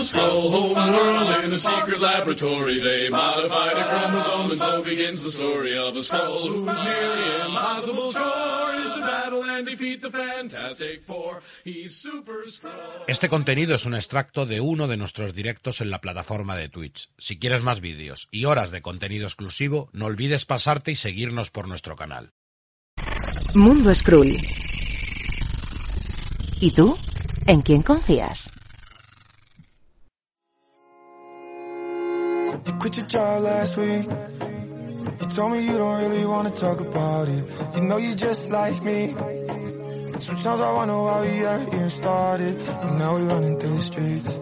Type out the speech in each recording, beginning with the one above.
the Skull Home World in a secret laboratory. They modified a chromosome and so begins the story of a Skull whose nearly impossible chore is to battle and defeat the Fantastic Four. He's Super Skrull. Este contenido es un extracto de uno de nuestros directos en la plataforma de Twitch. Si quieres más vídeos y horas de contenido exclusivo, no olvides pasarte y seguirnos por nuestro canal. Mundo Skrull. ¿Y tú? ¿En quién confías? You quit your job last week. You told me you don't really want to talk about it. You know you just like me. Sometimes I wonder why we ever even started. And now we're running through the streets.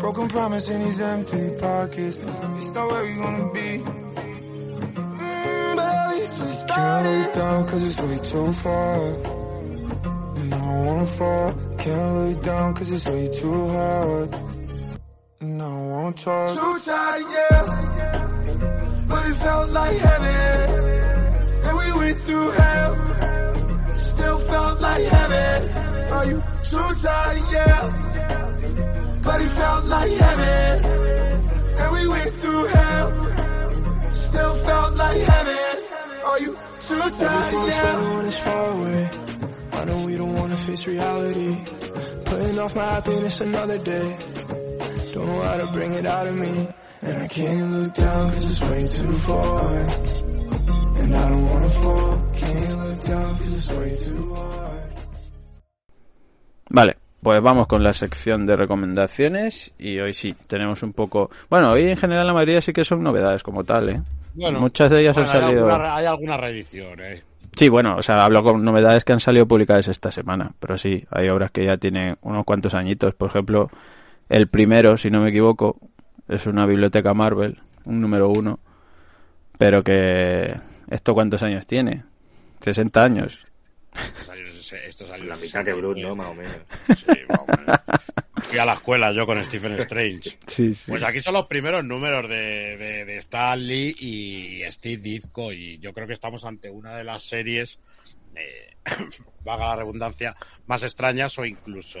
Broken promise in these empty pockets. It's not where we wanna be. Mm, but at least we started. Can't look down cause it's way too far. And I don't wanna fall. Can't look down cause it's way too hard. And I won't talk. Too tired, yeah. But it felt like heaven. And we went through hell. Still felt like heaven. Are you too tired, yeah? But it felt like heaven. And we went through hell. Still felt like heaven. Are you too tired, yeah? when it's far away. I know we don't wanna face reality. Putting off my happiness another day. Don't know how to bring it out of me. And I can't look down cause it's way too far. And I don't wanna fall. Can't look down cause it's way too hard. Vale, pues vamos con la sección de recomendaciones y hoy sí, tenemos un poco... Bueno, hoy en general la mayoría sí que son novedades como tal, ¿eh? Bueno, Muchas de ellas bueno, han salido... Hay alguna, hay alguna reedición, ¿eh? Sí, bueno, o sea, hablo con novedades que han salido publicadas esta semana, pero sí, hay obras que ya tienen unos cuantos añitos. Por ejemplo, el primero, si no me equivoco, es una biblioteca Marvel, un número uno, pero que... ¿Esto cuántos años tiene? 60 años. Esto salió, en ese- esto salió La mitad que Brut, 69. ¿no? Más o menos. Sí, más o menos. Fui a la escuela yo con Stephen Strange. Sí, sí. Pues aquí son los primeros números de, de, de Stan Lee y Steve Ditko y yo creo que estamos ante una de las series, eh, vaga la redundancia, más extrañas o incluso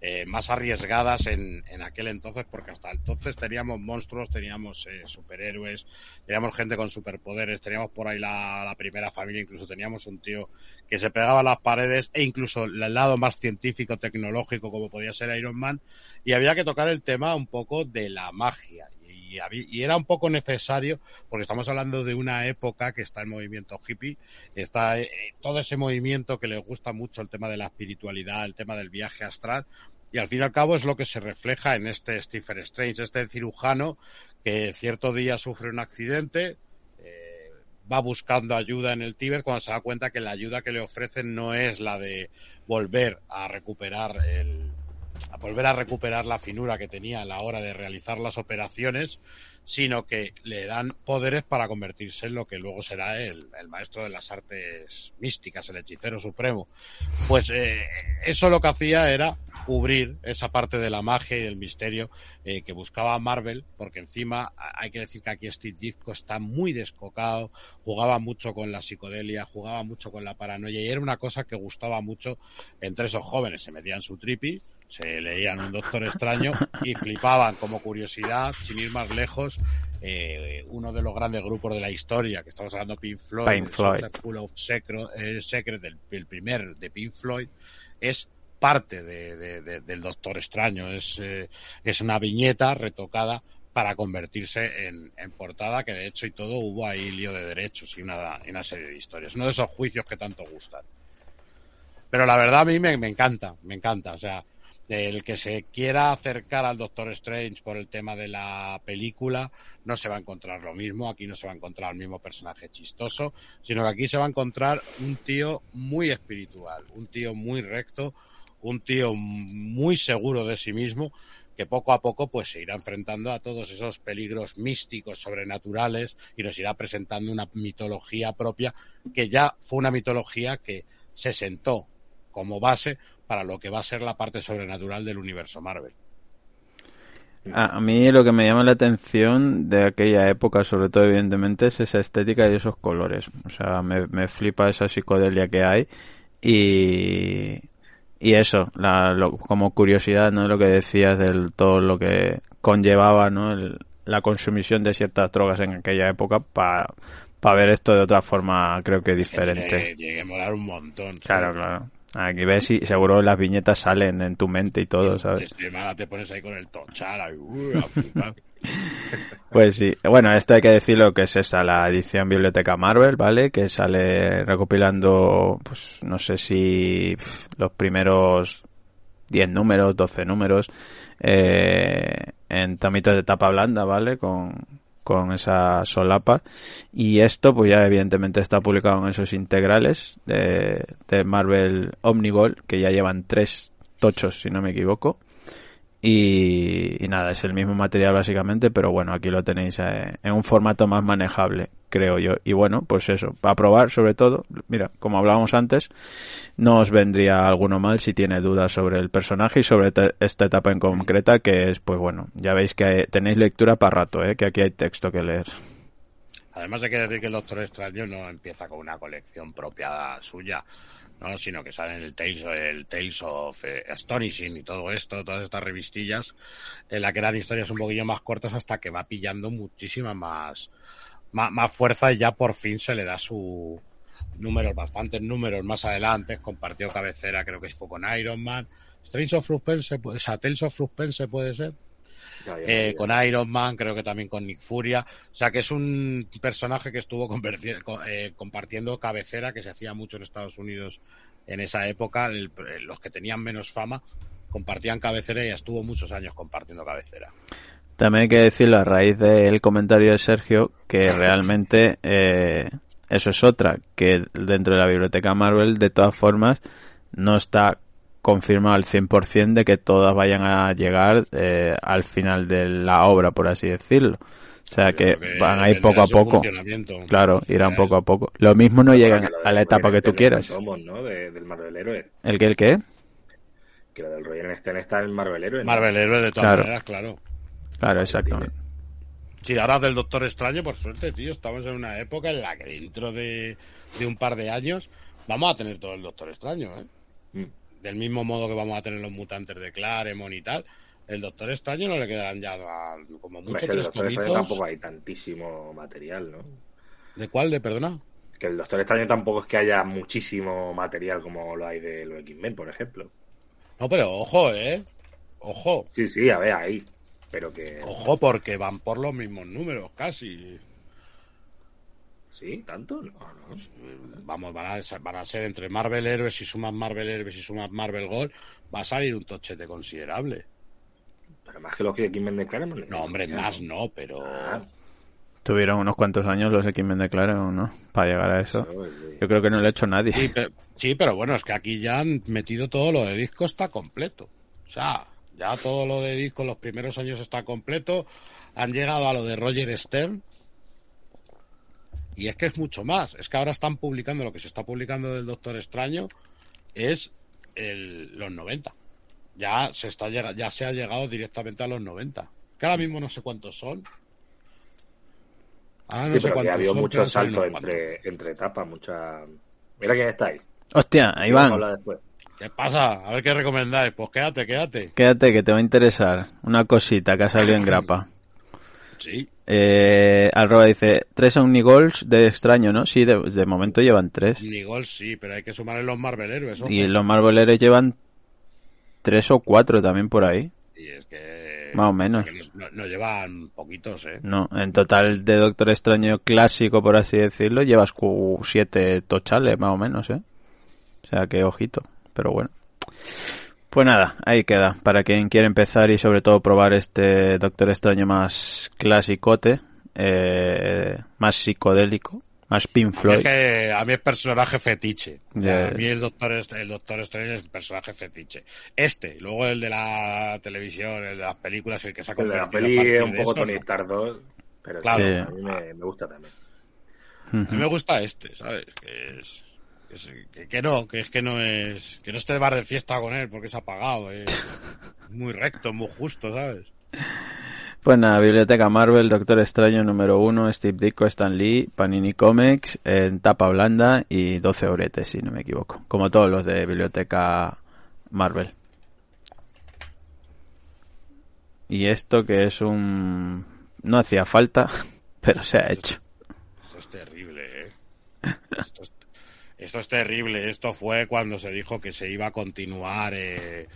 eh, más arriesgadas en, en aquel entonces, porque hasta entonces teníamos monstruos, teníamos eh, superhéroes, teníamos gente con superpoderes, teníamos por ahí la, la primera familia, incluso teníamos un tío que se pegaba a las paredes e incluso el lado más científico, tecnológico como podía ser Iron Man y había que tocar el tema un poco de la magia. Y, era un poco necesario, porque estamos hablando de una época que está en movimiento hippie, está eh, todo ese movimiento que les gusta mucho el tema de la espiritualidad, el tema del viaje astral, y al fin y al cabo es lo que se refleja en este Stephen Strange, este cirujano que cierto día sufre un accidente, eh, va buscando ayuda en el Tíbet cuando se da cuenta que la ayuda que le ofrecen no es la de volver a recuperar el, a volver a recuperar la finura que tenía a la hora de realizar las operaciones, sino que le dan poderes para convertirse en lo que luego será el, el maestro de las artes místicas, el hechicero supremo. Pues eh, eso lo que hacía era cubrir esa parte de la magia y del misterio eh, que buscaba Marvel, porque encima hay que decir que aquí Steve Ditko está muy descocado, jugaba mucho con la psicodelia, jugaba mucho con la paranoia y era una cosa que gustaba mucho entre esos jóvenes. Se metían su tripi, se leían un Doctor Extraño y flipaban como curiosidad, sin ir más lejos, eh, uno de los grandes grupos de la historia, que estamos hablando Pink Floyd, Pink Floyd. Full of Secret, eh, Secret del, el primer de Pink Floyd, es parte de, de- de- del Doctor Extraño, es, eh, es una viñeta retocada para convertirse en, en portada, que de hecho y todo hubo ahí lío de derechos y una, y una serie de historias. Uno de esos juicios que tanto gustan. Pero la verdad a mí me, me encanta, me encanta. O sea, el que se quiera acercar al Doctor Strange por el tema de la película no se va a encontrar lo mismo, aquí no se va a encontrar el mismo personaje chistoso, sino que aquí se va a encontrar un tío muy espiritual, un tío muy recto, un tío muy seguro de sí mismo que poco a poco pues se irá enfrentando a todos esos peligros místicos, sobrenaturales y nos irá presentando una mitología propia que ya fue una mitología que se sentó como base para lo que va a ser la parte sobrenatural del universo Marvel. A, a mí lo que me llama la atención de aquella época, sobre todo evidentemente, es esa estética y esos colores. O sea, me, me flipa esa psicodelia que hay y, y eso, la, lo- como curiosidad, ¿no? Lo que decías del todo lo que conllevaba, ¿no? El- la consumición de ciertas drogas en aquella época para ver esto de otra forma, creo que diferente. Tiene, tiene que molar un montón. ¿sabes? Claro, claro. Aquí ves y seguro las viñetas salen en tu mente y todo, ¿sabes? Te pones ahí con el. Pues sí. Bueno, esto hay que decirlo que es esa, la edición Biblioteca Marvel, ¿vale? Que sale recopilando, pues no sé si los primeros 10 números, 12 números, eh, en tomitos de tapa blanda, ¿vale? Con, con esa solapa. Y esto, pues ya evidentemente está publicado en esos integrales de, de Marvel Omnigol, que ya llevan tres tochos, si no me equivoco. Y, nada, es el mismo material básicamente, pero bueno, aquí lo tenéis eh, en un formato más manejable, creo yo. Y bueno, pues eso, para probar sobre todo, mira, como hablábamos antes, no os vendría alguno mal si tiene dudas sobre el personaje y sobre esta etapa en concreta, que es, pues bueno, ya veis que tenéis lectura para rato, ¿eh? que aquí hay texto que leer. Además hay que decir que el Doctor Extraño no empieza con una colección propia suya, no, sino que sale en el Tales, el Tales of eh, Astonishing y todo esto, todas estas revistillas, en la que eran historias un poquillo más cortas hasta que va pillando muchísima más, más, más fuerza y ya por fin se le da su números, bastantes números más adelante, compartió cabecera, creo que fue con Iron Man, Strange of Suspense, o sea, Tales of Suspense puede ser, Ya, ya, eh, ya. con Iron Man, creo que también con Nick Furia. O sea, que es un personaje que estuvo eh, compartiendo cabecera, que se hacía mucho en Estados Unidos en esa época. El- eh, los que tenían menos fama compartían cabecera y estuvo muchos años compartiendo cabecera. También hay que decirlo a raíz del comentario de Sergio que realmente eh, eso es otra, que dentro de la biblioteca Marvel de todas formas no está confirmado al 100% de que todas vayan a llegar eh, al final de la obra, por así decirlo. O sea que van a ir poco a poco. funcionamiento. Claro, irán poco a poco. Lo mismo no llegan a la etapa que tú quieras. está en tomos, ¿no? De- del Marvel Héroe. ¿El que el qué? Que lo del Roger Stern está en el Marvel Héroe. ¿no? Marvel Héroe de todas Claro. maneras, claro. Claro, exactamente. Sí, ahora del Doctor Extraño, por suerte, tío, estamos en una época en la que dentro de, de un par de años vamos a tener todo el Doctor Extraño, ¿eh? Mm. Del mismo modo que vamos a tener los mutantes de Claremont y tal, el Doctor Extraño no le quedarán ya a- como mucho el Doctor Extraño tampoco hay tantísimo material, ¿no? ¿De cuál? ¿De perdona? Que el Doctor Extraño tampoco es que haya muchísimo material como lo hay de los X-Men, por ejemplo. No, pero ojo, ¿eh? Ojo. Sí, sí, a ver, ahí. Pero que... Ojo, porque van por los mismos números, casi. ¿Sí? ¿Tanto? No, no. Vamos, van a, van a ser entre Marvel Héroes, si sumas Marvel Héroes y sumas Marvel Gold, va a salir un tochete considerable. Pero más que los que X-Men de Claremont. No, hombre, más no, pero... Ah, Tuvieron unos cuantos años los X-Men de Claremont, ¿no? Para llegar a eso. Yo creo que no lo ha hecho nadie. Sí, pero bueno, es que aquí ya han metido todo lo de disco está completo. O sea, ya todo lo de disco en los primeros años está completo. Han llegado a lo de Roger Stern. Y es que es mucho más. Es que ahora están publicando lo que se está publicando del Doctor Extraño es el, los 90. Ya se está ya se ha llegado directamente a los 90. Que ahora mismo no sé cuántos son. Ahora no Sí, sé pero que ha habido son, pero mucho han salido salto unos cuantos. entre, entre etapas, mucha... Mira quién está ahí. Hostia, Iván, hablar después. ¿Qué pasa? A ver qué recomendáis. Pues quédate, quédate. quédate que te va a interesar una cosita que ha salido en grapa. Sí. Eh, arroba dice, tres Omnigols de extraño, ¿no? Sí, de, de momento llevan tres. Ni gol sí, pero hay que sumarle los Marvel. Y los Marveleros llevan tres o cuatro también por ahí. Y es que... Más o menos. no- nos llevan poquitos, ¿eh? No, en total de Doctor Extraño clásico, por así decirlo, llevas siete tochales, más o menos, ¿eh? O sea, que ojito. Pero bueno. Pues nada, ahí queda. Para quien quiere empezar y sobre todo probar este Doctor Extraño más clasicote, eh, más psicodélico, más Pink Es que a mí es personaje fetiche. A mí el Doctor, Est- el Doctor Strange es personaje fetiche. Este, luego el de la televisión, el de las películas, el que se ha El de la convertido peli es un poco esto, Tony ¿no? Stark 2, pero Claro. sí, a mí me, me gusta también. A mí me gusta este, ¿sabes? Que es... Que, es- que- que no, que es que no es... Que no esté de bar de fiesta con él porque es apagado. Es muy recto, muy justo, ¿sabes? Pues nada, Biblioteca Marvel, Doctor Extraño número uno, Steve Ditko, Stan Lee, Panini Comics, en tapa blanda y 12 oretes, si no me equivoco. Como todos los de Biblioteca Marvel. Y esto que es un... No hacía falta, pero se ha hecho. Esto es terrible, ¿eh? Esto es, esto es terrible. Esto fue cuando se dijo que se iba a continuar eh,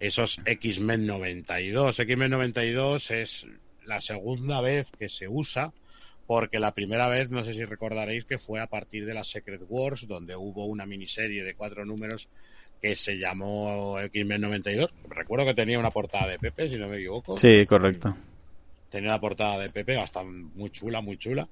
esos X-Men 92. X-Men 92 es la segunda vez que se usa porque la primera vez, no sé si recordaréis, que fue a partir de la Secret Wars, donde hubo una miniserie de cuatro números que se llamó X-Men 92. Recuerdo que tenía una portada de Pepe, si no me equivoco. Sí, correcto. Tenía una portada de Pepe, bastante muy chula, muy chula.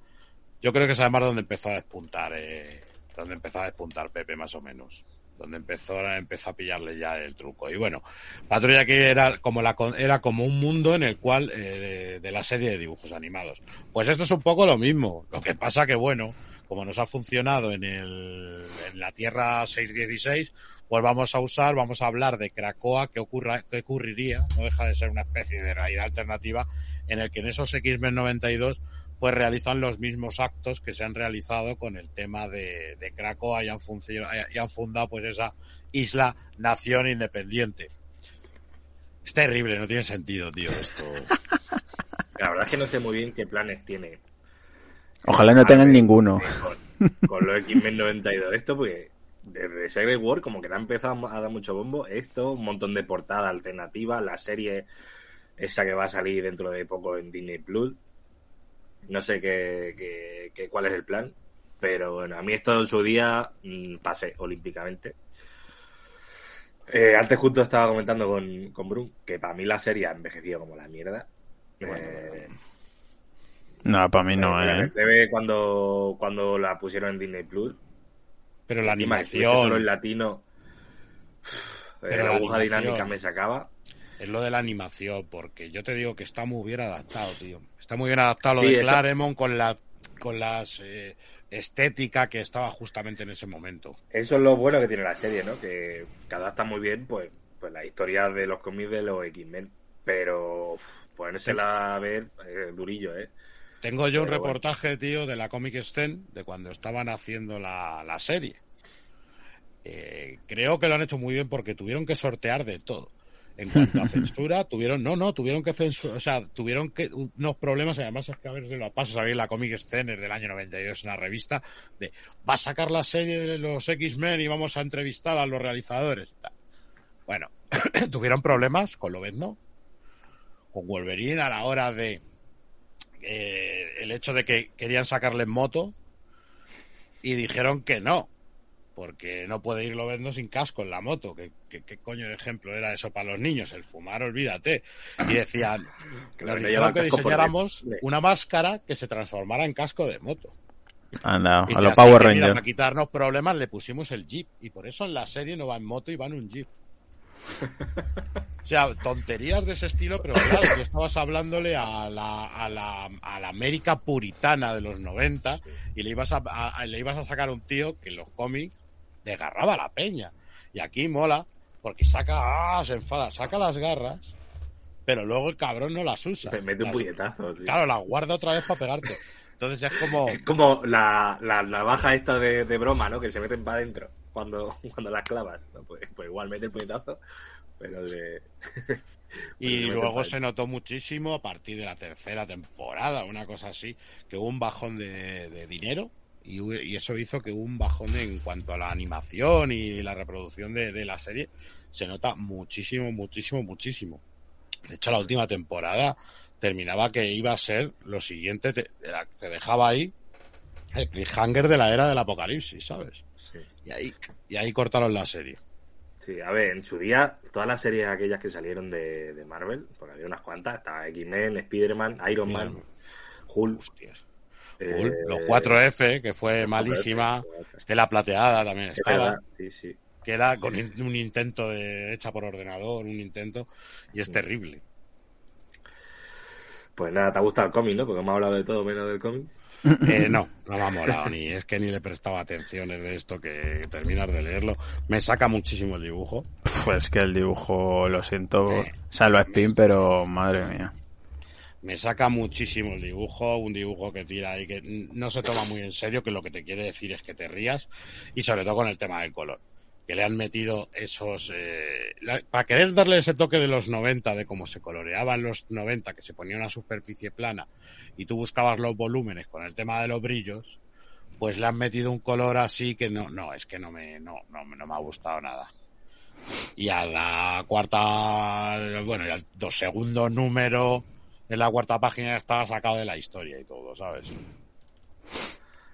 Yo creo que es además donde empezó a despuntar, eh, donde empezó a despuntar Pepe más o menos. Donde empezó, empezó a pillarle ya el truco. Y bueno, Patrulla que era como la era como un mundo en el cual eh, de la serie de dibujos animados. Pues esto es un poco lo mismo. Lo que pasa que bueno, como nos ha funcionado en el en la Tierra 616, pues vamos a usar, vamos a hablar de Krakoa, que ocurra, que ocurriría, no deja de ser una especie de realidad alternativa, en el que en esos X-Men 92 pues realizan los mismos actos que se han realizado con el tema de, de Krakoa y han, y han fundado pues esa isla nación independiente. Es terrible, no tiene sentido, tío, esto. La verdad es que no sé muy bien qué planes tiene. Ojalá no tengan ninguno. Con, con los X-Men 92. Esto, pues, desde Secret War, como que le ha empezado a dar mucho bombo. Esto, un montón de portadas alternativas, la serie esa que va a salir dentro de poco en Disney Plus. No sé qué, qué, qué, cuál es el plan, pero bueno, a mí esto en su día mmm, pasé olímpicamente. Eh, antes justo estaba comentando con, con Brun que para mí la serie ha envejecido como la mierda. Eh, no, para mí no, eh. TV cuando, cuando la pusieron en Disney Plus. Pero la animación. Solo en latino. Pero la la aguja animación. dinámica me sacaba. Es lo de la animación, porque yo te digo que está muy bien adaptado, tío. Está muy bien adaptado lo de eso- Claremont con la con las eh, estética que estaba justamente en ese momento. Eso es lo bueno que tiene la serie, ¿no? Que, que adapta muy bien, pues, pues la historia de los cómics de los X-Men. Pero uf, ponérsela a ver, eh, durillo, ¿eh? Tengo yo un bueno. reportaje, tío, de la Comic Sten de cuando estaban haciendo la, la serie. Eh, creo que lo han hecho muy bien porque tuvieron que sortear de todo. En cuanto a censura, tuvieron, no, no, tuvieron que censurar, o sea, tuvieron que unos problemas, además es que a ver si lo paso, sabéis, la Comic Sten es del año 92, una revista de, va a sacar la serie de los X-Men y vamos a entrevistar a los realizadores. Bueno, tuvieron problemas con Lobezno, con Wolverine a la hora de eh, el hecho de que querían sacarle en moto y dijeron que no, porque no puede ir Lobezno sin casco en la moto. ¿Qué, qué, qué coño de ejemplo era eso para los niños? El fumar, olvídate. Y decían, Que nos dijeron que diseñáramos una máscara que se transformara en casco de moto. Anda, Y a los Power Rangers. para quitarnos problemas le pusimos el Jeep. Y por eso en la serie no va en moto y va en un Jeep. O sea, tonterías de ese estilo, pero claro, tú estabas hablándole a la, a la, a la América puritana de los 90 y le ibas a, a- le ibas a sacar a un tío que en los cómics desgarraba la peña. Y aquí mola, porque saca, ah, se enfada, saca las garras, pero luego el cabrón no las usa. Me mete un Las- puñetazo, tío. Claro, las guarda otra vez para pegarte. Entonces es como... Es como la, la navaja esta de, de broma, ¿no? Que se meten para adentro cuando, cuando las clavas. Pues, pues igual mete el puñetazo, pero de... Y luego se notó muchísimo a partir de la tercera temporada, una cosa así, que hubo un bajón de, de dinero y, y eso hizo que un bajón en cuanto a la animación y la reproducción de, de la serie. Se nota muchísimo, muchísimo, muchísimo. De hecho, la última temporada terminaba que iba a ser lo siguiente, te, te dejaba ahí el cliffhanger de la era del apocalipsis, ¿sabes? Sí. Y ahí, y ahí cortaron la serie. Sí, a ver, en su día, todas las series aquellas que salieron de, de Marvel, porque había unas cuantas, estaba X-Men, Spider-Man, Iron Man. Hulk. Hostias. Eh, los 4F, que fue malísima. 4F, Estela Plateada también Es estaba, sí, sí. que era con un intento de, hecha por ordenador, un intento, y es terrible. Pues nada, te ha gustado el cómic, ¿no? Porque hemos hablado de todo menos del cómic. Eh, no, no me ha molado, ni es que ni le prestaba atención es de esto que terminar de leerlo. Me saca muchísimo el dibujo. Pues que el dibujo, lo siento, Sí. salva spin, pero madre mía. Me saca muchísimo el dibujo, un dibujo que tira y que no se toma muy en serio, que lo que te quiere decir es que te rías, y sobre todo con el tema del color. que le han metido esos... eh, para querer darle ese toque de los 90, de cómo se coloreaban los 90, que se ponía una superficie plana y tú buscabas los volúmenes con el tema de los brillos, pues le han metido un color así que no, no, es que no me, no, no, no me ha gustado nada. Y a la cuarta, bueno, y al dos segundo número, en la cuarta página ya estaba sacado de la historia y todo, ¿sabes?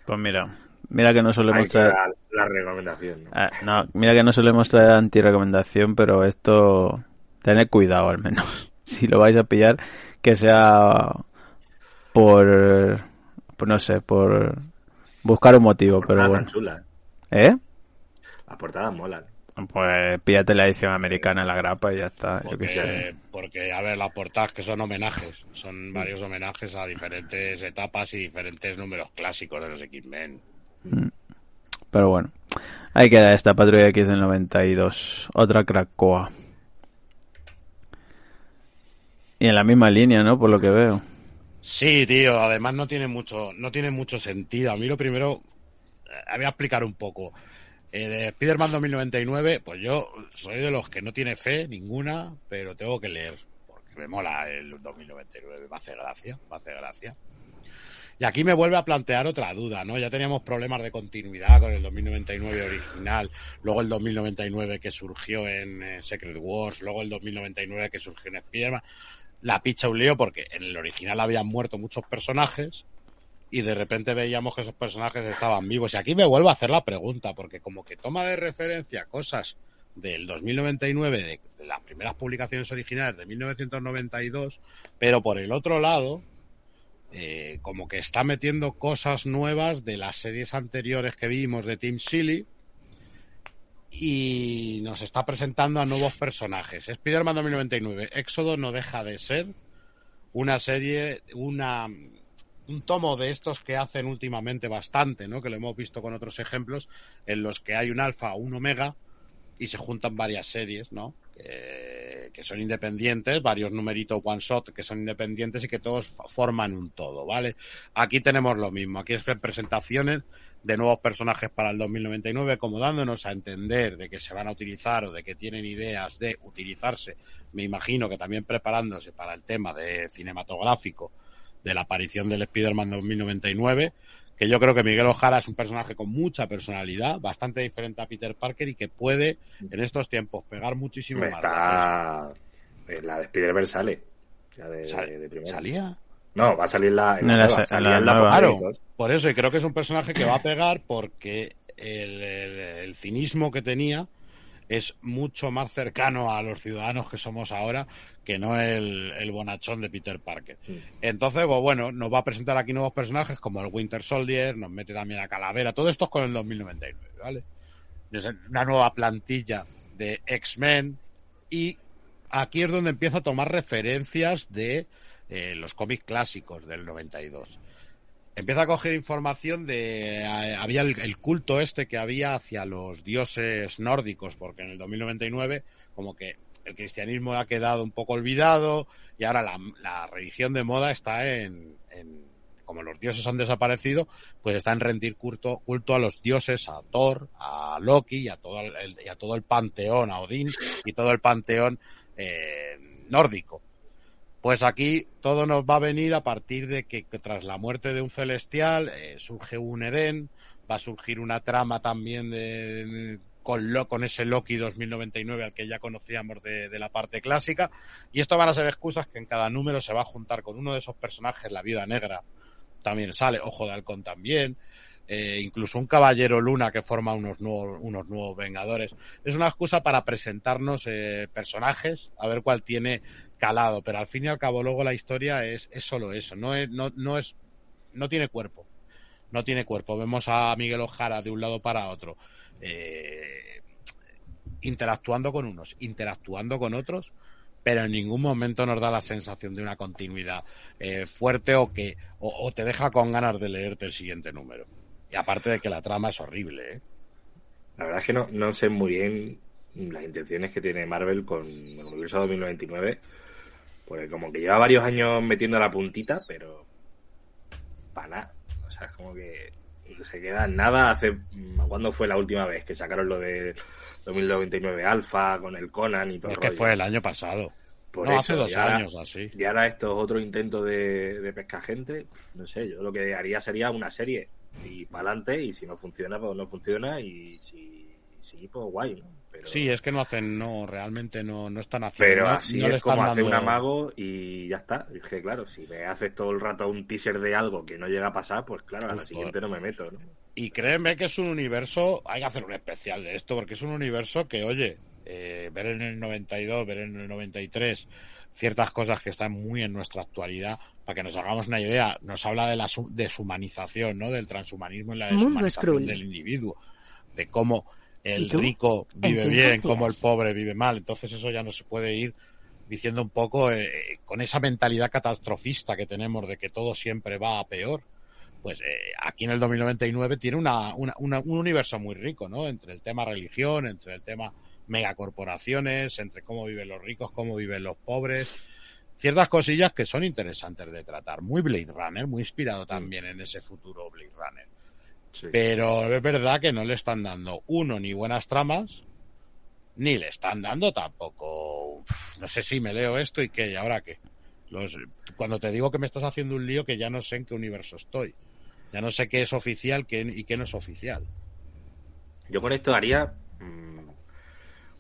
Pues mira, mira que no solemos traer... queda la recomendación. ¿no? Ah, no, mira que no solemos traer anti-recomendación, pero esto... Tened cuidado al menos. Si lo vais a pillar, que sea por... por no sé, por buscar un motivo, pero Portadas bueno. tan chulas. ¿Eh? Las portadas molan. Pues píllate la edición americana en la grapa y ya está. Yo qué sé. Porque, a ver, las portadas que son homenajes, son varios homenajes a diferentes etapas y diferentes números clásicos de los X-Men. Pero bueno, ahí queda esta Patrulla X del 92. Otra Krakoa. Y en la misma línea, ¿no? Por lo que veo. Sí, tío, además no tiene mucho, no tiene mucho sentido. A mí lo primero, eh, voy a explicar un poco. Eh, de Spider-Man 2099, pues yo soy de los que no tiene fe ninguna, pero tengo que leer, porque me mola el 2099, me hace gracia, me hace gracia. Y aquí me vuelve a plantear otra duda, ¿no? Ya teníamos problemas de continuidad con el 2099 original, luego el 2099 que surgió en eh, Secret Wars, luego el 2099 que surgió en Spider-Man. La picha un lío porque en el original habían muerto muchos personajes y de repente veíamos que esos personajes estaban vivos. Y aquí me vuelvo a hacer la pregunta, porque como que toma de referencia cosas del 2099, de, de las primeras publicaciones originales de 1992, pero por el otro lado, eh, como que está metiendo cosas nuevas de las series anteriores que vimos de Team Silly y nos está presentando a nuevos personajes. Spider-Man 2099, Éxodo no deja de ser una serie, una un tomo de estos que hacen últimamente bastante, ¿no? Que lo hemos visto con otros ejemplos en los que hay un alfa o un omega y se juntan varias series, ¿no? Que, que son independientes, varios numeritos one shot que son independientes y que todos forman un todo, ¿vale? Aquí tenemos lo mismo, aquí es presentaciones de nuevos personajes para el 2099, como dándonos a entender de que se van a utilizar o de que tienen ideas de utilizarse, me imagino que también preparándose para el tema de cinematográfico de la aparición del Spider-Man 2099, que yo creo que Miguel Ojara es un personaje con mucha personalidad, bastante diferente a Peter Parker y que puede en estos tiempos pegar muchísimo Me más. está. eh, La de Spider-Verse sale. La de, Sal- de primera. ¿Salía? No, va a salir la. En la nueva, la en nueva. Claro, por eso, y creo que es un personaje que va a pegar porque el, el- el cinismo que tenía es mucho más cercano a los ciudadanos que somos ahora que no el, el bonachón de Peter Parker. Entonces, pues bueno, nos va a presentar aquí nuevos personajes como el Winter Soldier, nos mete también a Calavera, todo esto es con el 2099, ¿vale? Es una nueva plantilla de X-Men y aquí es donde empieza a tomar referencias de eh, los cómics clásicos del 92 empieza a coger información de había el, culto este que había hacia los dioses nórdicos porque en el 2099 como que el cristianismo ha quedado un poco olvidado y ahora la, la religión de moda está en, en- como los dioses han desaparecido pues está en rendir culto, culto a los dioses a Thor a Loki y a todo el, y a todo el panteón a Odín y todo el panteón eh, nórdico pues aquí todo nos va a venir a partir de que, tras la muerte de un celestial eh, surge un Edén, va a surgir una trama también de, de- con, Lo- con ese Loki 2099 al que ya conocíamos de, de la parte clásica. Y esto van a ser excusas que en cada número se va a juntar con uno de esos personajes, la Viuda Negra también sale, Ojo de Halcón también, eh, incluso un Caballero Luna que forma unos nuevos, unos nuevos Vengadores. Es una excusa para presentarnos eh, personajes, a ver cuál tiene calado, pero al fin y al cabo luego la historia es, es solo eso, no es, no, no es, no tiene cuerpo, no tiene cuerpo. Vemos a Miguel Ojara de un lado para otro, eh, interactuando con unos, interactuando con otros, pero en ningún momento nos da la sensación de una continuidad eh, fuerte o que o, te deja con ganas de leerte el siguiente número. Y aparte de que la trama es horrible, ¿eh? La verdad es que no, no sé muy bien las intenciones que tiene Marvel con el universo 2099. Porque como que lleva varios años metiendo la puntita, pero para nada. O sea, es como que se queda en nada. Hace ¿Cuándo fue la última vez que sacaron lo de 2099 Alpha, con el Conan y todo Es el que rollo. fue el año pasado. Por no, eso, hace dos y ahora- años así. Y ahora esto es otro intento de, de pescar gente. No sé, yo lo que haría sería una serie y para adelante. Y si no funciona, pues no funciona. Y si sí, pues guay, ¿no? Pero, Sí, es que no hacen, no, realmente no, no están haciendo. pero no- así no le es como están hacer un dando- amago y ya está. Es que claro, si me haces todo el rato un teaser de algo que no llega a pasar, pues claro, a la Justo. siguiente no me meto, ¿no? Y créeme que es un universo, hay que hacer un especial de esto, porque es un universo que, oye, eh, ver en el 92, ver en el 93 ciertas cosas que están muy en nuestra actualidad, para que nos hagamos una idea, nos habla de la su- deshumanización, ¿no? Del transhumanismo y la deshumanización del individuo, de cómo ¿Y el rico ¿En vive bien, cómo el pobre vive mal. Entonces eso ya no se puede ir diciendo un poco eh, con esa mentalidad catastrofista que tenemos de que todo siempre va a peor pues eh, aquí en el 2099 tiene una, una- una- un universo muy rico, ¿no? Entre el tema religión, entre el tema megacorporaciones, entre cómo viven los ricos, cómo viven los pobres. Ciertas cosillas que son interesantes de tratar. Muy Blade Runner, muy inspirado también en ese futuro Blade Runner. Sí. Pero es verdad que no le están dando, uno, ni buenas tramas, ni le están dando tampoco. uf, No sé si me leo esto y qué, y ahora qué. Los, cuando te digo que me estás haciendo un lío que ya no sé en qué universo estoy. Ya no sé qué es oficial qué, y qué no es oficial. Yo con esto haría mm,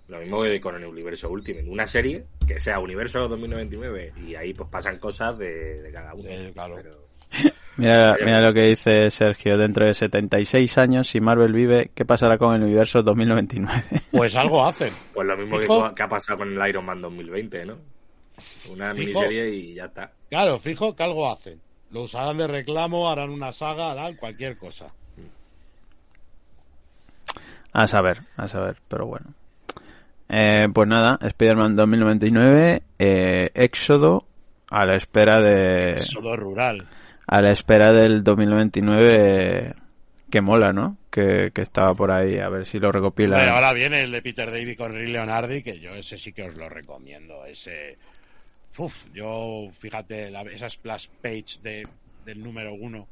lo mismo que con el universo Ultimate. Una serie que sea universo 2099 y ahí pues pasan cosas de, de cada uno. Eh, claro. Pero- Mira, mira lo que dice Sergio. Dentro de 76 años, si Marvel vive, ¿qué pasará con el universo 2099? Pues algo hacen. Pues lo mismo que, ha pasado con el Iron Man 2020, ¿no? Una Fijo. miniserie y ya está. Claro, fijo que algo hacen. Lo usarán de reclamo, harán una saga, harán cualquier cosa. A saber, a saber, pero bueno. Eh, pues nada, Spider-Man 2099, eh, Éxodo, a la espera de... Solo rural. A la espera del 2099, eh, que mola, ¿no? Que, que estaba por ahí, a ver si lo recopila. Hombre, ahora viene el de Peter David con Rick Leonardi, que yo ese sí que os lo recomiendo. Ese. Uf, yo, fíjate, la- esa splash page de, del número uno,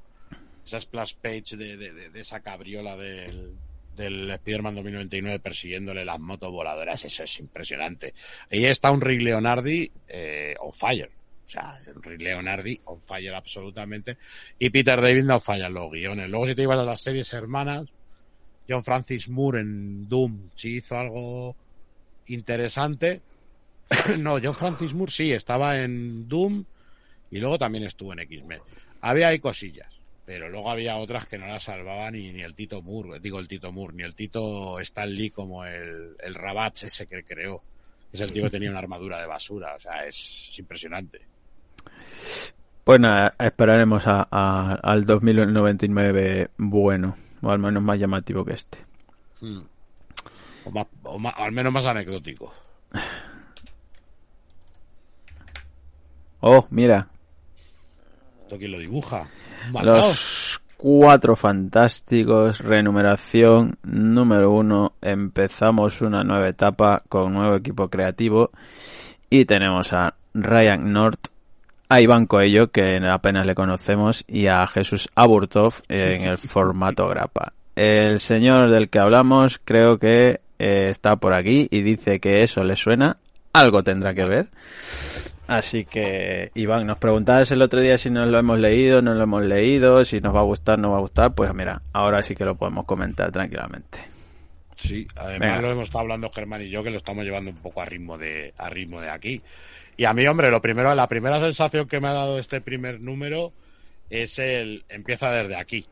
esa splash page de, de- de- esa cabriola del, del Spider-Man 2099 persiguiéndole las motos voladoras, eso es impresionante. Ahí está un Rick Leonardi eh, on fire. O sea, Leonardi on fire absolutamente. Y Peter David no falla los guiones. Luego si te ibas a las series hermanas, John Francis Moore en Doom sí hizo algo interesante. no, John Francis Moore sí, estaba en Doom y luego también estuvo en X-Men. Había ahí cosillas, pero luego había otras que no las salvaban ni, ni el Tito Moore, digo el Tito Moore, ni el Tito Stan Lee como el, el Rabat ese que creó. Es el tío que tenía una armadura de basura, o sea, es impresionante. Pues nada, esperaremos a, a- al 2099 bueno, o al menos más llamativo que este. Hmm. O, más- o más- al menos más anecdótico. Oh, mira, ¿Esto quién lo dibuja? Los cuatro fantásticos, renumeración número uno. Empezamos una nueva etapa con nuevo equipo creativo y tenemos a Ryan North, a Iván Coello, que apenas le conocemos, y a Jesús Aburtov en el formato grapa. El señor del que hablamos creo que eh, está por aquí y dice que eso le suena, algo tendrá que ver. Así que, Iván, nos preguntabas el otro día si nos lo hemos leído, no lo hemos leído, si nos va a gustar, no va a gustar. Pues mira, ahora sí que lo podemos comentar tranquilamente. Sí, además Venga. lo hemos estado hablando Germán y yo que lo estamos llevando un poco a ritmo de a ritmo de aquí. Y a mí, hombre, lo primero, la primera sensación que me ha dado este primer número es el empieza desde aquí.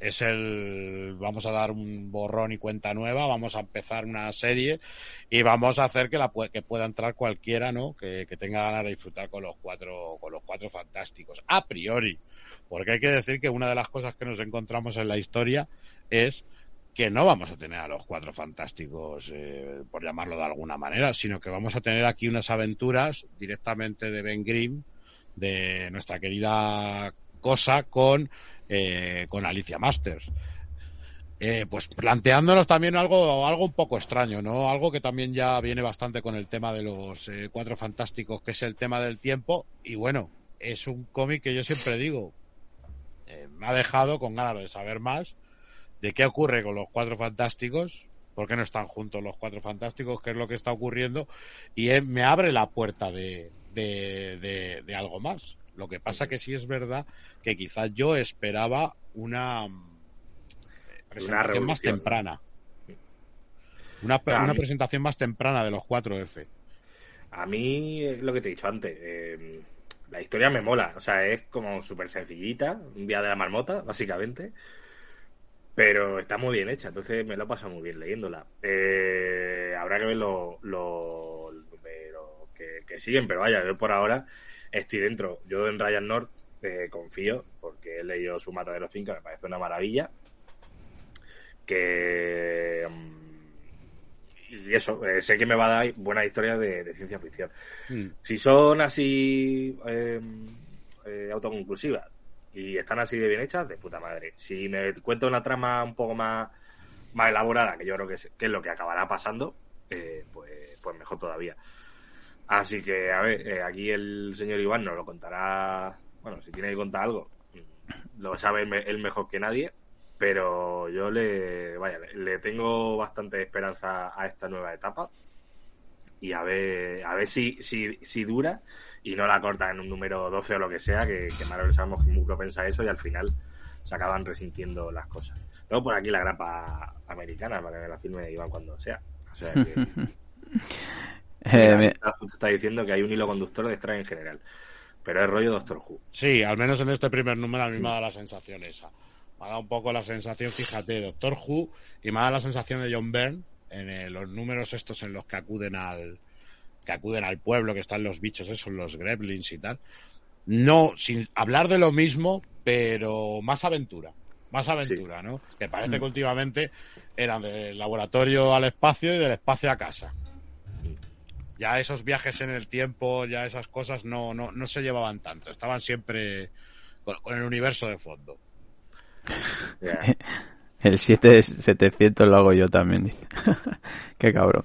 Es el vamos a dar un borrón y cuenta nueva, vamos a empezar una serie y vamos a hacer que la que pueda entrar cualquiera, ¿no? Que, que tenga ganas de disfrutar con los cuatro con los cuatro fantásticos a priori, porque hay que decir que una de las cosas que nos encontramos en la historia es que no vamos a tener a los cuatro fantásticos, eh, por llamarlo de alguna manera, sino que vamos a tener aquí unas aventuras directamente de Ben Grimm, de nuestra querida Cosa, con, eh, con Alicia Masters. Eh, pues planteándonos también algo, algo un poco extraño, ¿no? Algo que también ya viene bastante con el tema de los eh, cuatro fantásticos, que es el tema del tiempo. Y bueno, es un cómic que yo siempre digo, eh, me ha dejado con ganas de saber más de qué ocurre con los cuatro fantásticos, ¿Por qué no están juntos los cuatro fantásticos? ¿Qué es lo que está ocurriendo? Y eh, me abre la puerta de, de, de, de algo más. Lo que pasa que sí es verdad que quizás yo esperaba una presentación más temprana. Una, una presentación más temprana de los 4F. A mí, es lo que te he dicho antes, eh, la historia me mola. O sea, es como súper sencillita, un día de la marmota, básicamente. Pero está muy bien hecha, entonces me lo he pasado muy bien leyéndola. Eh, habrá que ver los lo, números que, que siguen, pero vaya, yo por ahora estoy dentro. Yo en Ryan North eh, confío, porque he leído su Matadero 5, me parece una maravilla. Que. mm, y eso, eh, sé que me va a dar buenas historias de, de ciencia ficción. Mm. Si son así eh, autoconclusivas y están así de bien hechas, de puta madre. Si me cuenta una trama un poco más, más elaborada, que yo creo que es, que es lo que acabará pasando, eh, pues, pues mejor todavía. Así que, a ver, eh, aquí el señor Iván nos lo contará. Bueno, si tiene que contar algo, lo sabe él mejor que nadie. Pero yo le, vaya, le tengo bastante esperanza a esta nueva etapa y a ver, a ver si, si, si dura y no la corta en un número 12 o lo que sea, que, que Marvel sabemos que mucho piensa eso y al final se acaban resintiendo las cosas. Luego por aquí la grapa americana para que me la firme Iván cuando sea. O sea que, Eh, mira, está- diciendo que hay un hilo conductor de extra en general. Pero es rollo Doctor Who. Sí, al menos en este primer número a mí me ha dado la sensación esa. Me ha dado un poco la sensación, fíjate, Doctor Who y me ha dado la sensación de John Byrne en eh, los números estos en los que acuden al que acuden al pueblo, que están los bichos esos, los gremlins y tal. No, sin hablar de lo mismo, pero más aventura. Más aventura, ¿no? Que parece que últimamente eran del laboratorio al espacio y del espacio a casa. Ya esos viajes en el tiempo, ya esas cosas no, no, no se llevaban tanto. Estaban siempre con, con el universo de fondo. Ya. El 7700 lo hago yo también, dice. Qué cabrón.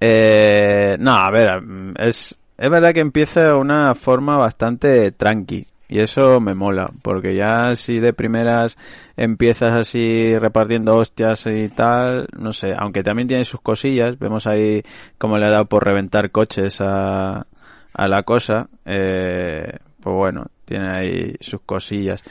Eh, no, a ver, mm, es, es verdad que empieza de una forma bastante tranqui. Y eso me mola, porque ya si de primeras empiezas así repartiendo hostias y tal, no sé, aunque también tiene sus cosillas, vemos ahí cómo le ha dado por reventar coches a, a la cosa, eh, pues bueno, tiene ahí sus cosillas.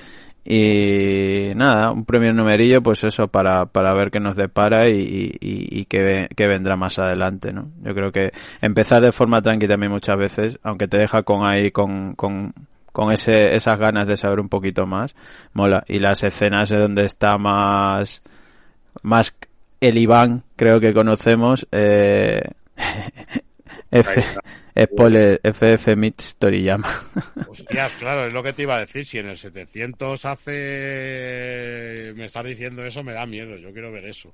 Y nada, un primer numerillo, pues eso, para, para ver qué nos depara y, y, y qué, qué vendrá más adelante, ¿no? Yo creo que empezar de forma tranqui también muchas veces, aunque te deja con ahí, con, con, con ese, esas ganas de saber un poquito más, mola. Y las escenas de donde está más, más el Iván, creo que conocemos, eh, F. spoiler, FF Meets Toriyama. Hostias, claro, es lo que te iba a decir. Si en el 700 hace. Me estás diciendo eso, me da miedo. Yo quiero ver eso.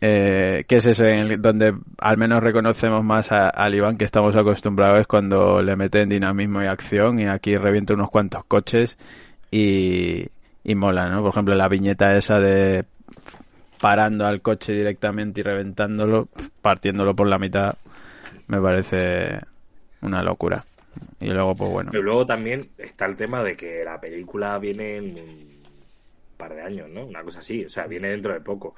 Eh, que es ese en el- donde al menos reconocemos más a- al Iván que estamos acostumbrados es cuando le meten dinamismo y acción y aquí revienta unos cuantos coches y, y mola, ¿no? Por ejemplo, la viñeta esa de parando al coche directamente y reventándolo, partiéndolo por la mitad, me parece una locura. Y luego, pues bueno. Pero luego también está el tema de que la película viene en un par de años, ¿no? Una cosa así, o sea, viene dentro de poco.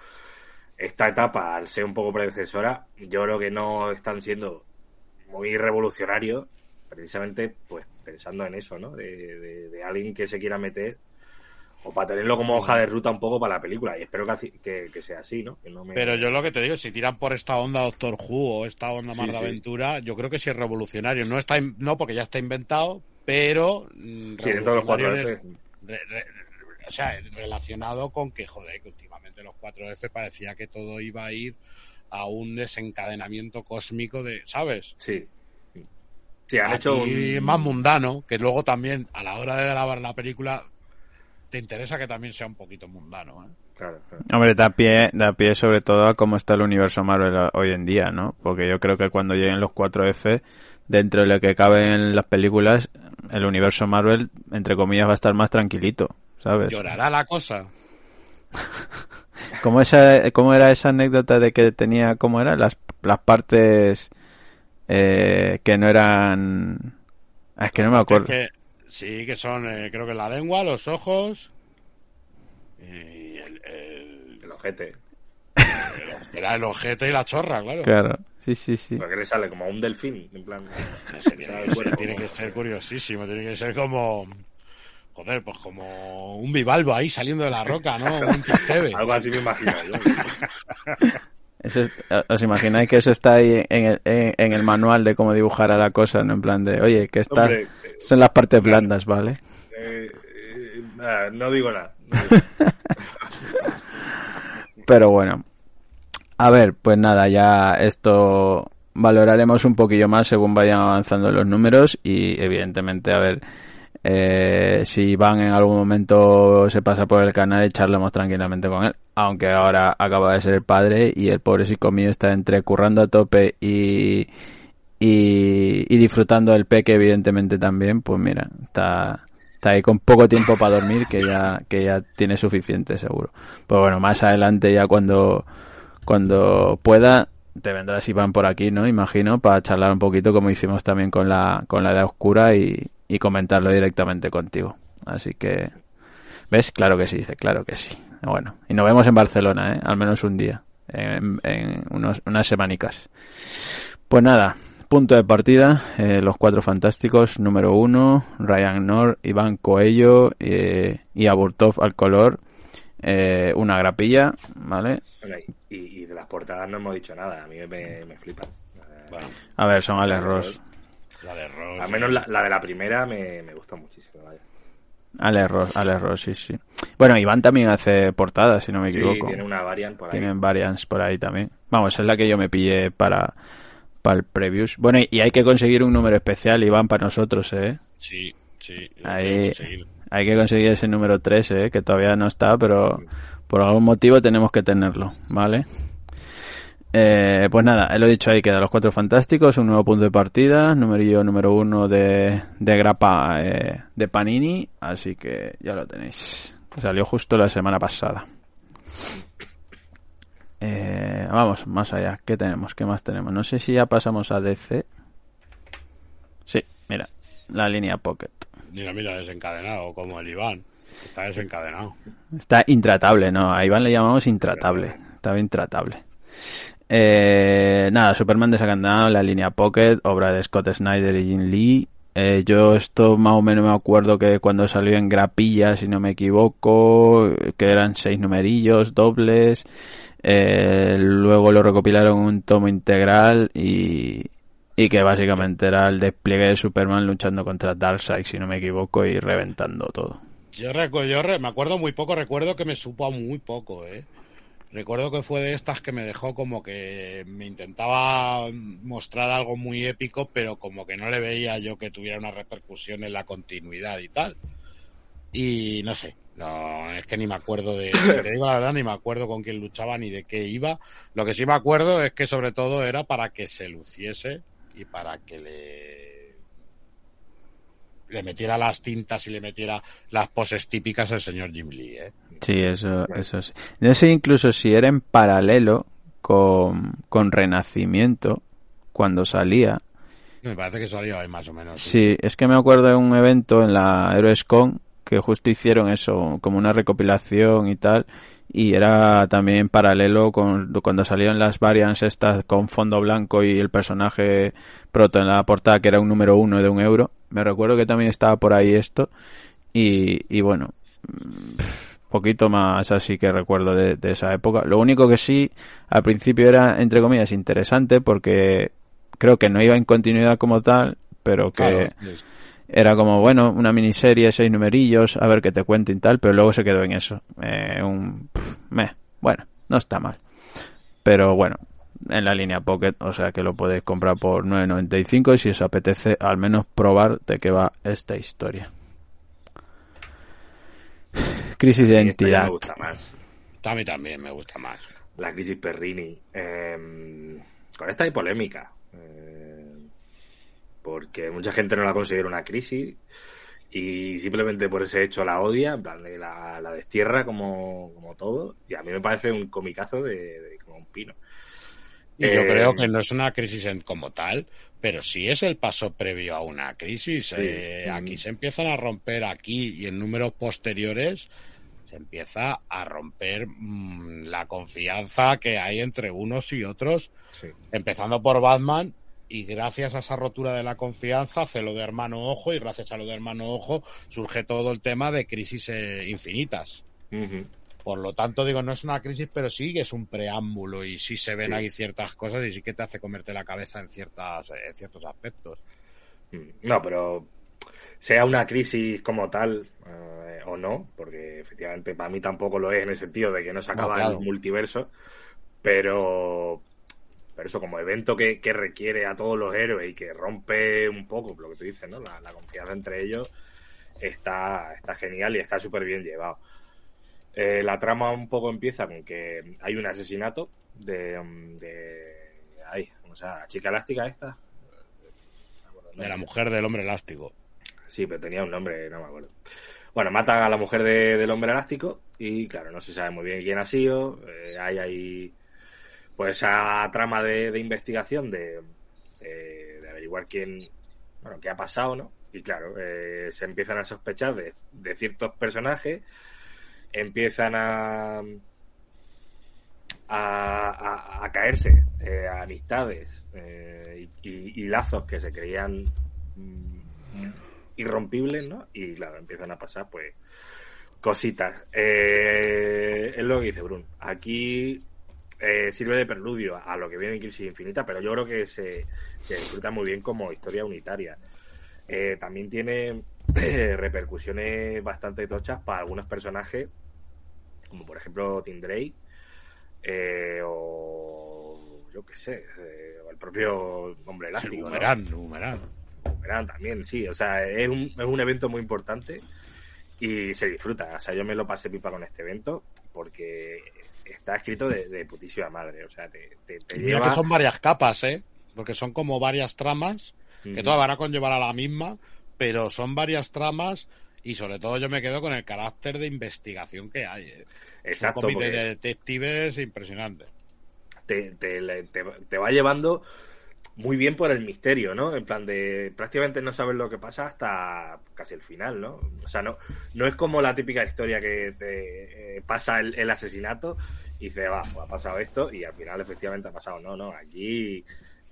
Esta etapa, al ser un poco predecesora, yo creo que no están siendo muy revolucionarios, precisamente pues pensando en eso, ¿no? De, de- de alguien que se quiera meter o para tenerlo como hoja de ruta un poco para la película y espero que, que, que sea así, ¿no? Que no me- Pero yo lo que te digo, si tiran por esta onda Doctor Who o esta onda más Sí, de sí. aventura, yo creo que sí es revolucionario. No está in- no porque ya está inventado, pero mm, Sí, dentro de los cuatro F. re- re- o sea, relacionado con que, joder, que últimamente los 4F parecía que todo iba a ir a un desencadenamiento cósmico de, ¿sabes? Sí. Sí, han Aquí hecho un... más mundano, que luego también a la hora de grabar la película te interesa que también sea un poquito mundano, ¿eh? Claro, claro. Hombre, da pie, da pie sobre todo a cómo está el universo Marvel hoy en día, ¿no? Porque yo creo que cuando lleguen los 4F, dentro de lo que cabe en las películas, el universo Marvel, entre comillas, va a estar más tranquilito, ¿sabes? Llorará la cosa. ¿Cómo, esa, ¿Cómo era esa anécdota de que tenía, cómo era? Las, las partes eh, que no eran... Ah, Es que no me acuerdo. Es que, sí, que son, eh, creo que la lengua, los ojos y el, el- El ojete. Era el ojete y la chorra, claro. Claro, sí, sí, sí. Porque le sale como un delfín, en plan. Tiene, ese bueno, tiene que ser curiosísimo, tiene que ser como... Joder, pues como un bivalvo ahí saliendo de la roca, ¿no? Un. Algo así me imagino yo. Es- ¿Os imagináis que eso está ahí en el, en, en el manual de cómo dibujar a la cosa? ¿no? En plan de, oye, que estas Hombre, son las partes blandas, ¿vale? Eh, eh, nada, no digo nada. no digo nada. Pero bueno. A ver, pues nada, ya esto valoraremos un poquillo más según vayan avanzando los números y evidentemente a ver eh, si van en algún momento se pasa por el canal y charlamos tranquilamente con él. Aunque ahora acaba de ser el padre y el pobrecito mío está entre currando a tope y, y, y disfrutando del peque evidentemente también, pues mira, está, está ahí con poco tiempo para dormir que ya, que ya tiene suficiente seguro. Pues bueno, más adelante ya cuando, cuando pueda, te vendrás Iván por aquí, ¿no? Imagino, para charlar un poquito como hicimos también con la, con la edad oscura y, y comentarlo directamente contigo. Así que, ¿ves? Claro que sí, dice, claro que sí. Bueno, y nos vemos en Barcelona, ¿eh? Al menos un día, en, en unos, unas semanicas. Pues nada, punto de partida, eh, los cuatro fantásticos, número uno, Ryan Nor, Iván Coello eh, y Aburtov al color, eh, una grapilla, ¿vale? Y, y de las portadas no hemos dicho nada, a mí me, me flipan. Bueno, A ver, son Alex Ross. La de Ross. Al menos la, la de la primera me, me gusta muchísimo. Vaya. Alex Ross, Alex Ross, sí, sí. Bueno, Iván también hace portadas, si no me Sí, equivoco. tiene una variant por ahí. Tienen variants por ahí también. Vamos, es la que yo me pillé para, para el previews. Bueno, y hay que conseguir un número especial, Iván, para nosotros, ¿eh? Sí, sí. Ahí- que. Hay que conseguir ese número 3, ¿eh? Que todavía no está, pero por algún motivo tenemos que tenerlo, ¿vale? Eh, pues nada, lo he dicho ahí, queda los cuatro fantásticos, un nuevo punto de partida, numerillo número uno de, de grapa eh, de Panini, así que ya lo tenéis. Salió justo la semana pasada. Eh, vamos, más allá, ¿qué tenemos? ¿Qué más tenemos? No sé si ya pasamos a DC. Sí, mira, la línea Pocket. Mira, mira, desencadenado, como el Iván. Está desencadenado. Está intratable, ¿no? A Iván le llamamos intratable. Estaba intratable. Eh, nada, Superman desencadenado, la línea Pocket, obra de Scott Snyder y Jim Lee. Eh, yo esto más o menos me acuerdo que cuando salió en grapilla, si no me equivoco, que eran seis numerillos dobles. Eh, luego lo recopilaron en un tomo integral y, y que básicamente era el despliegue de Superman luchando contra Darkseid, si no me equivoco, y reventando todo. Yo, recu- yo re- me acuerdo muy poco, recuerdo que me supo muy poco, ¿eh? Recuerdo que fue de estas que me dejó como que me intentaba mostrar algo muy épico, pero como que no le veía yo que tuviera una repercusión en la continuidad y tal. Y no sé, no, es que ni me acuerdo de, la verdad, ni me acuerdo con quién luchaba ni de qué iba. Lo que sí me acuerdo es que sobre todo era para que se luciese y para que le le metiera las tintas y le metiera las poses típicas al señor Jim Lee, ¿eh? Sí, eso, eso sí. No sé incluso si era en paralelo con, con Renacimiento, cuando salía. Me parece que salió ahí más o menos. Sí, es que me acuerdo de un evento en la HeroesCon que justo hicieron eso, como una recopilación y tal, y era también paralelo con cuando salieron las variants estas con fondo blanco y el personaje proto en la portada que era un número uno de un euro. Me recuerdo que también estaba por ahí esto y, y bueno, mm, poquito más así que recuerdo de, de esa época. Lo único que sí, al principio era, entre comillas, interesante porque creo que no iba en continuidad como tal, pero que Claro, era como, bueno, una miniserie, seis numerillos, a ver qué te cuenten y tal, pero luego se quedó en eso. Eh, un... pff, meh, bueno, no está mal. Pero bueno, en la línea Pocket, o sea que lo podéis comprar por 9.95 y si os apetece al menos probar de qué va esta historia. Crisis de identidad. me gusta más. a mí también me gusta más. La crisis Perrini. Eh, con esta hay polémica. Eh, porque mucha gente no la considera una crisis y simplemente por ese hecho la odia, en plan de la, la destierra como, como todo. Y a mí me parece un comicazo de, de como un pino. Y yo creo que no es una crisis en- como tal, pero sí es el paso previo a una crisis. Eh. Aquí se empiezan a romper aquí y en números posteriores se empieza a romper mmm, la confianza que hay entre unos y otros, Sí. empezando por Batman. Y gracias a esa rotura de la confianza, hace lo de hermano ojo, y gracias a lo de hermano ojo, surge todo el tema de crisis eh, infinitas. Ujú. Por lo tanto, digo, no es una crisis, pero sí que es un preámbulo y sí se ven Sí. ahí ciertas cosas y sí que te hace comerte la cabeza en ciertas en ciertos aspectos. Mm, No, pero sea una crisis como tal eh, o no, porque efectivamente para mí tampoco lo es en el sentido de que no se No, acaba claro. el multiverso, pero, pero eso como evento que, que requiere a todos los héroes y que rompe un poco lo que tú dices, ¿no? La, la confianza entre ellos está, está genial y está súper bien llevado. Eh, la trama un poco empieza con que hay un asesinato de, mm, de ay, ¿cómo se llama? la chica elástica esta. De la mujer del hombre elástico. Sí, pero tenía un nombre, no me acuerdo. Bueno, matan a la mujer de- del hombre elástico y, claro, no se sabe muy bien quién ha sido. Eh, hay ahí, pues, esa trama de, de investigación de averiguar quién, bueno, qué ha pasado, ¿no? Y, claro, eh, se empiezan a sospechar de, de ciertos personajes, empiezan a, a, caerse eh, amistades eh, y, lazos que se creían mm, irrompibles, ¿no? Y claro, empiezan a pasar, pues, cositas. Eh, es lo que dice Brun. Aquí sirve de preludio a lo que viene en Crisis Infinita, pero yo creo que se, se disfruta muy bien como historia unitaria. También tiene repercusiones bastante tochas para algunos personajes, como por ejemplo Tim Drake, eh, o yo qué sé, eh, o el propio hombre El elástico. ¿no? Boomerang, Boomerang. Boomerang también, sí. O sea, es un, es un evento muy importante y se disfruta. O sea, yo me lo pasé pipa con este evento porque está escrito de, de putísima madre. O sea, te, te, te lleva... que son varias capas, ¿eh? Porque son como varias tramas que todas van a conllevar a la misma, pero son varias tramas y sobre todo yo me quedo con el carácter de investigación que hay. ¿eh? Exacto, un cómic de detectives impresionante. te, te, te- te va llevando muy bien por el misterio, ¿no? En plan de prácticamente no sabes lo que pasa hasta casi el final, ¿no? O sea, no, no es como la típica historia que te eh, pasa el, el asesinato y dice, va, pues ha pasado esto y al final efectivamente ha pasado. No, no, aquí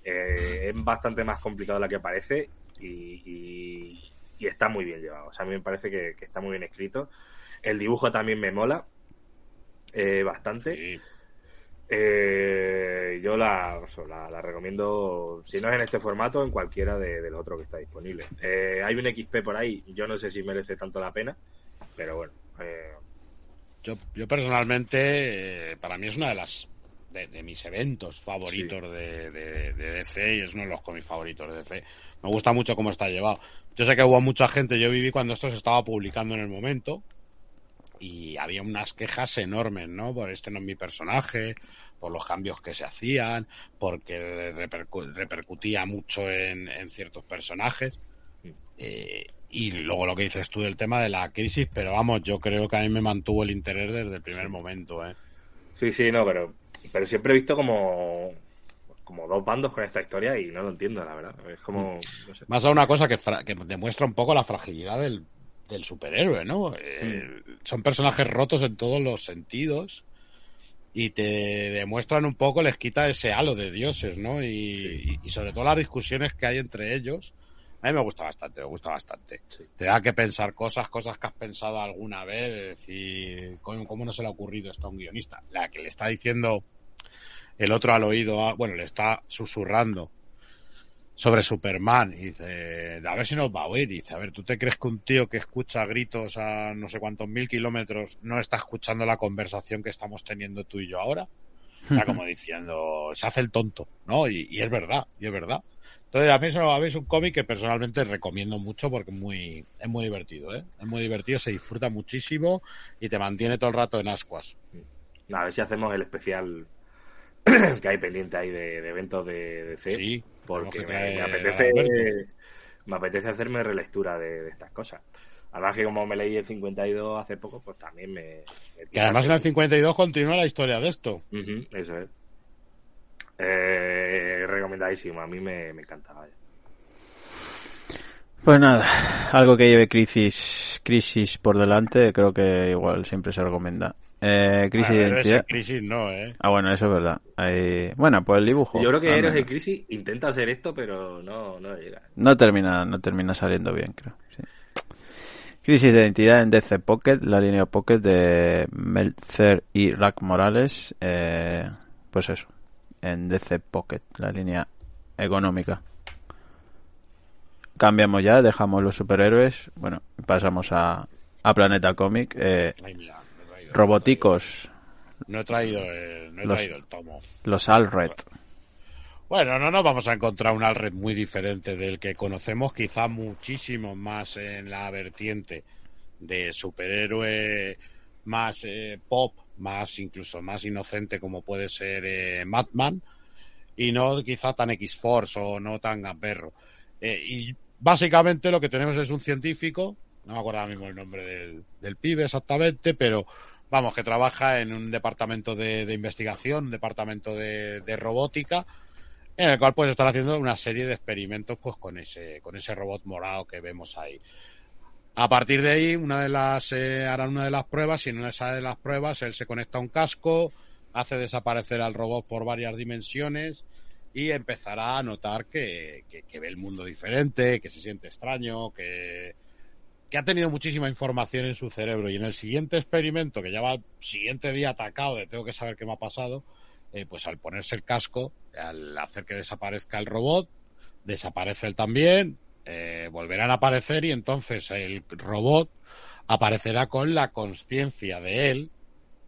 eh, es bastante más complicado de lo que parece y, y- y está muy bien llevado. O sea, a mí me parece que, que está muy bien escrito. El dibujo también me mola eh, bastante. Sí. Eh, yo la, la, la recomiendo, si no es en este formato, en cualquiera de, de los otros que está disponible. Eh, hay un XP por ahí, yo no sé si merece tanto la pena, pero bueno. eh, Yo, yo personalmente, eh, para mí es una de las de, de mis eventos favoritos de, de- de DC y es uno de los cómics favoritos de DC. Me gusta mucho cómo está llevado. Yo sé que hubo mucha gente, yo viví cuando esto se estaba publicando en el momento y había unas quejas enormes, ¿no? Por este no es mi personaje, por los cambios que se hacían, porque repercu- repercutía mucho en, en ciertos personajes. Eh, y luego lo que dices tú del tema de la crisis, pero vamos, yo creo que a mí me mantuvo el interés desde el primer momento, ¿eh? sí, sí, no, pero, pero siempre he visto como, como dos bandos con esta historia y no lo entiendo, la verdad. Es como, no sé. Más a una cosa que, que demuestra un poco la fragilidad del, del superhéroe, ¿no? Eh, Son personajes rotos en todos los sentidos y te demuestran un poco, les quita ese halo de dioses, ¿no? Y, y- y sobre todo las discusiones que hay entre ellos. A mí me gusta bastante, me gusta bastante. Te da que pensar cosas, cosas que has pensado alguna vez, decir, ¿cómo, cómo no se le ha ocurrido esto a un guionista? La que le está diciendo el otro al oído, a- bueno, le está susurrando sobre Superman y dice, a ver si nos va a oír. Y dice, a ver, ¿tú te crees que un tío que escucha gritos a no sé cuántos mil kilómetros no está escuchando la conversación que estamos teniendo tú y yo ahora? Está como diciendo, se hace el tonto, ¿no? Y, y es verdad, y es verdad. Entonces, a mí eso, a mí es un cómic que personalmente recomiendo mucho porque es muy, es muy divertido, ¿eh? Es muy divertido, se disfruta muchísimo y te mantiene todo el rato en ascuas. A ver si hacemos el especial que hay pendiente ahí de, de eventos de DC. Sí, porque me, apetece me apetece hacerme relectura de, de estas cosas. Además que como me leí el 52 hace poco, pues también me... me Que además en el 52 continúa la historia de esto. Eso es. Eh, recomendadísimo, a mí me, me encanta. vaya. Pues nada, algo que lleve crisis Crisis por delante, creo que igual siempre se recomienda. Eh, crisis de identidad. crisis no, ¿eh? Ah, bueno, eso es verdad. Ahí- Bueno, pues el dibujo. Yo creo que al Héroes de. Crisis intenta hacer esto, pero no, no llega. No termina, no termina saliendo bien, creo. sí. Crisis de identidad en DC Pocket, la línea Pocket de Meltzer y Rack Morales. eh, pues eso, en DC Pocket, la línea económica. Cambiamos ya, dejamos los superhéroes. Bueno, pasamos a, a Planeta Comic. eh, Ay, mira, traído- roboticos, No he traído el, no he Los- traído el tomo. los Alred. Bueno, no nos vamos a encontrar un Alred muy diferente del que conocemos, quizá muchísimo más en la vertiente de superhéroe más eh, pop, más incluso más inocente como puede ser eh, Madman, y no quizá tan X-Force o no tan gamberro. Eh, y básicamente lo que tenemos es un científico, no me acuerdo ahora mismo el nombre del, del pibe exactamente, pero vamos, que trabaja en un departamento de, de investigación, un departamento de, de robótica, en el cual pues están haciendo una serie de experimentos pues con ese, con ese robot morado que vemos ahí. A partir de ahí, una de las eh, harán una de las pruebas y en una de las pruebas él se conecta a un casco, hace desaparecer al robot por varias dimensiones y empezará a notar que, que, que ve el mundo diferente, que se siente extraño, que, ha tenido muchísima información en su cerebro y en el siguiente experimento, que ya va el siguiente día atacado de tengo que saber qué me ha pasado, eh, pues al ponerse el casco, al hacer que desaparezca el robot, desaparece él también, eh, volverán a aparecer y entonces el robot aparecerá con la conciencia de él,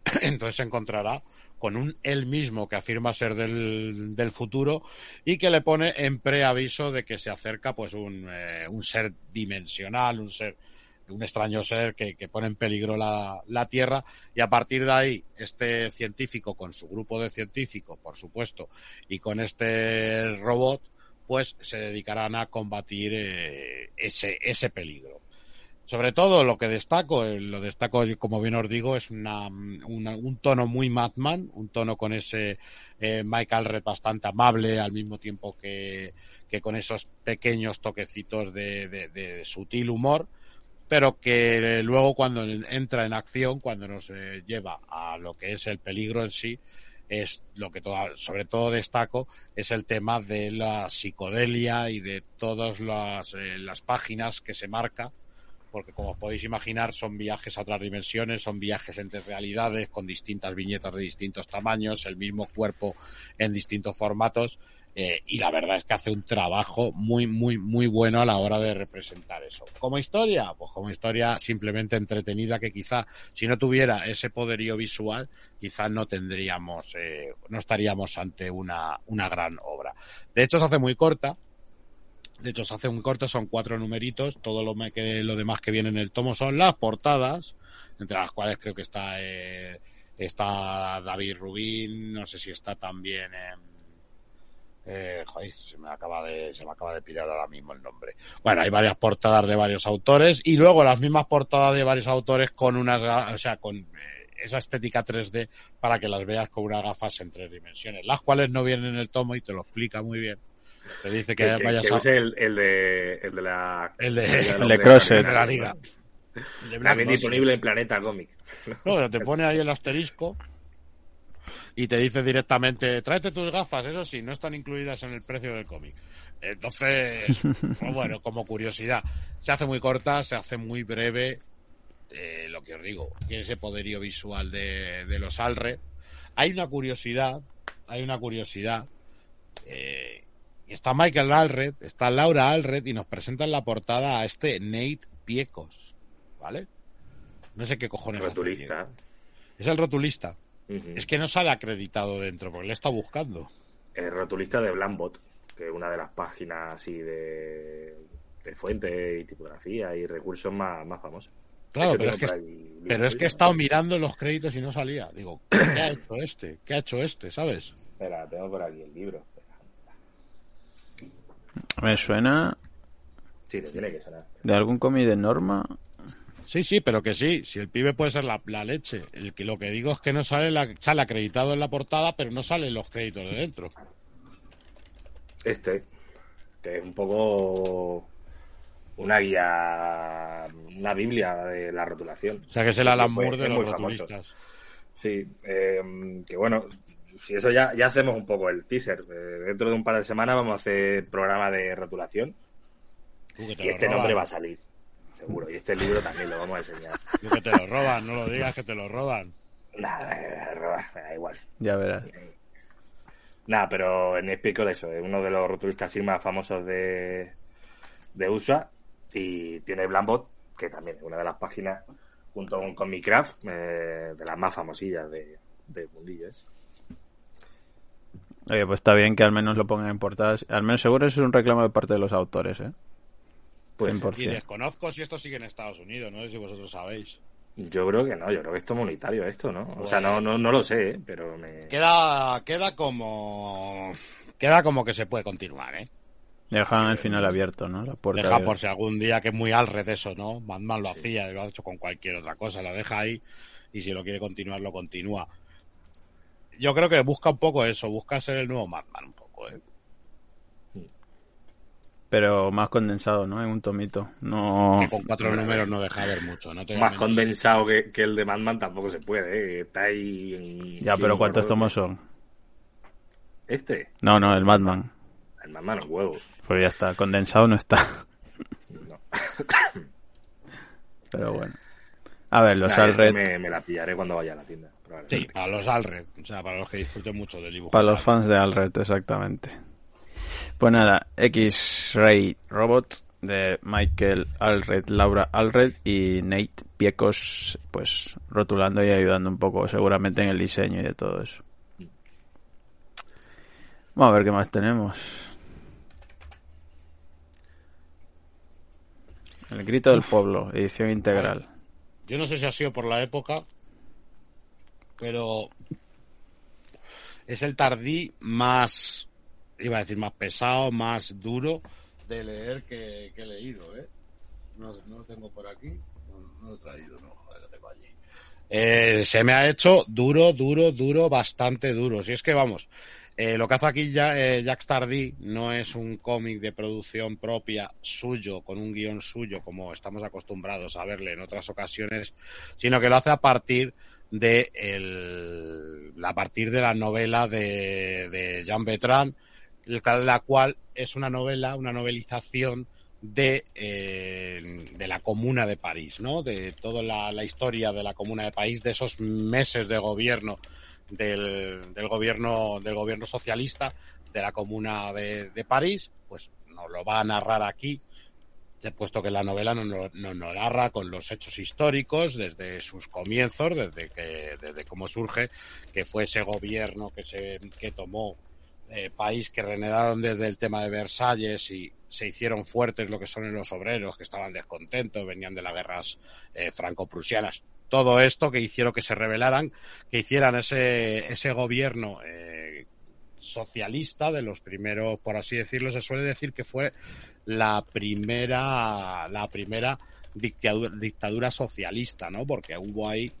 entonces se encontrará con un él mismo que afirma ser del, del futuro y que le pone en preaviso de que se acerca pues un, eh, un ser dimensional, un ser un extraño ser que, que pone en peligro la, la, Tierra y a partir de ahí este científico con su grupo de científicos, por supuesto, y con este robot, pues se dedicarán a combatir eh, ese, ese peligro. Sobre todo lo que destaco, eh, lo destaco como bien os digo, es una, una, un tono muy Madman, un tono con ese eh, Michael Red bastante amable al mismo tiempo que, que con esos pequeños toquecitos de, de, de sutil humor pero que luego cuando entra en acción, cuando nos eh, lleva a lo que es el peligro en sí, es lo que todo, sobre todo destaco es el tema de la psicodelia y de todas las, eh, las páginas que se marca, porque como os podéis imaginar son viajes a otras dimensiones, son viajes entre realidades con distintas viñetas de distintos tamaños, el mismo cuerpo en distintos formatos. Eh, y la verdad es que hace un trabajo muy, muy, muy bueno a la hora de representar eso. Como historia, pues como historia simplemente entretenida que quizá si no tuviera ese poderío visual, quizá no tendríamos, eh, no estaríamos ante una, una gran obra. De hecho, se hace muy corta. De hecho, se hace muy corto, son cuatro numeritos. Todo lo, que, lo demás que viene en el tomo son las portadas, entre las cuales creo que está, eh, está David Rubín, no sé si está también. Eh, eh, joder, se me acaba de se me acaba de pirar ahora mismo el nombre. Bueno, hay varias portadas de varios autores y luego las mismas portadas de varios autores con unas, o sea, con eh, esa estética 3D para que las veas con unas gafas en tres dimensiones, las cuales no vienen en el tomo y te lo explica muy bien. Te dice que, que vayas que a el, el de el de la el de, el de Crosset. de la liga. El de Black También disponible en Planeta Comic. No, pero te pone ahí el asterisco y te dice directamente, tráete tus gafas, eso sí, no están incluidas en el precio del cómic. Entonces, pues bueno, como curiosidad, se hace muy corta, se hace muy breve, eh, lo que os digo, tiene ese poderío visual de, de los Alred. Hay una curiosidad, hay una curiosidad, eh, está Michael Alred, está Laura Alred y nos presentan la portada a este Nate Piecos, ¿vale? No sé qué cojones Rotulista. Es el rotulista. Es que no sale acreditado dentro, porque le está buscando. El rotulista de Blambot, que es una de las páginas así de, de fuente y tipografía y recursos más, más famosos. Claro, pero es que, ahí pero es que he estado mirando los créditos y no salía. Digo, ¿qué ha hecho este? ¿Qué ha hecho este? ¿Sabes? Espera, tengo por aquí el libro. Me suena Sí, te tiene que sonar. de algún cómic de Norma. Sí, sí, pero que sí. Si el pibe puede ser la, la leche. El que lo que digo es que no sale, la, sale acreditado en la portada, pero no salen los créditos de dentro. Este, que es un poco una guía una biblia de la rotulación. O sea, que es el Alan Moore de es los famoso. rotulistas. Sí, eh, que bueno, si eso ya, ya hacemos un poco el teaser. Eh, dentro de un par de semanas vamos a hacer programa de rotulación y este roban. nombre va a salir, seguro. Y este libro también lo vamos a enseñar. Tú que te lo roban, no lo digas que te lo roban. Nada, eh, da igual. Ya verás. Nada, pero en Espico eso, es uno de los rotulistas así más famosos de, de USA y tiene Blambot, que también es una de las páginas, junto con Comicraft, eh, de las más famosillas de, de. Oye, pues está bien que al menos lo pongan en portadas. Al menos seguro eso es un reclamo de parte de los autores, ¿eh? Pues 100%. Y desconozco si esto sigue en Estados Unidos, no sé si vosotros sabéis. yo creo que no, yo creo que esto es monetario esto, ¿no? O sea, no, no, no lo sé, ¿eh? pero me... Queda, queda como. Queda como que se puede continuar, ¿eh? Dejan el final abierto, ¿no? La puerta Deja de- por si algún día que es muy Alred eso, ¿no? Batman lo hacía, lo ha hecho con cualquier otra cosa, la deja ahí y si lo quiere continuar, lo continúa. Yo creo que busca un poco eso, busca ser el nuevo Batman un poco, ¿eh? Pero más condensado, ¿no? En un tomito. No. Con cuatro números no deja ver mucho, ¿no? Te Más condensado que, que el de Madman tampoco se puede, ¿eh? Está ahí... en- Ya, pero ¿cuántos tomos son? Este, No, no, el Madman. el Madman es huevo. Pues ya está. Condensado no está. No. Pero bueno. A ver, los Nah, Alred. Me, me la pillaré cuando vaya a la tienda. Sí, para los Alred, o sea, para los que disfruten mucho del dibujo. Para los fans de Alred, exactamente. Pues nada, X-Ray Robot de Michael Alred, Laura Alred y Nate Piecos, pues rotulando y ayudando un poco seguramente en el diseño y de todo eso. Vamos a ver qué más tenemos. El grito del pueblo, edición integral. Yo no sé si ha sido por la época, pero es el tardí más, iba a decir más pesado, más duro de leer que, he leído, ¿eh? No, no lo tengo por aquí, no, lo he traído, no, joder, lo tengo allí. Eh, se me ha hecho duro, duro, duro, bastante duro. Si es que vamos, eh, lo que hace aquí ya, eh, Jacques Tardy no es un cómic de producción propia suyo, con un guion suyo, como estamos acostumbrados a verle en otras ocasiones, sino que lo hace a partir de el, a partir de la novela de, Jean Bertrand, la cual es una novela, una novelización de, eh, de la Comuna de París, ¿no? De toda la, historia de la Comuna de París, de esos meses de gobierno del, del gobierno del gobierno socialista de la Comuna de, de París, pues nos lo va a narrar aquí, puesto que la novela nos no, no, no narra con los hechos históricos desde sus comienzos, desde que desde cómo surge que fue ese gobierno que se que tomó eh, país que renegaron desde el tema de Versalles y se hicieron fuertes lo que son los obreros que estaban descontentos, venían de las guerras eh, franco-prusianas. Todo esto que hicieron que se rebelaran, que hicieran ese, ese gobierno eh, socialista de los primeros, por así decirlo, se suele decir que fue la primera, la primera dictadura, dictadura socialista, ¿no? Porque hubo ahí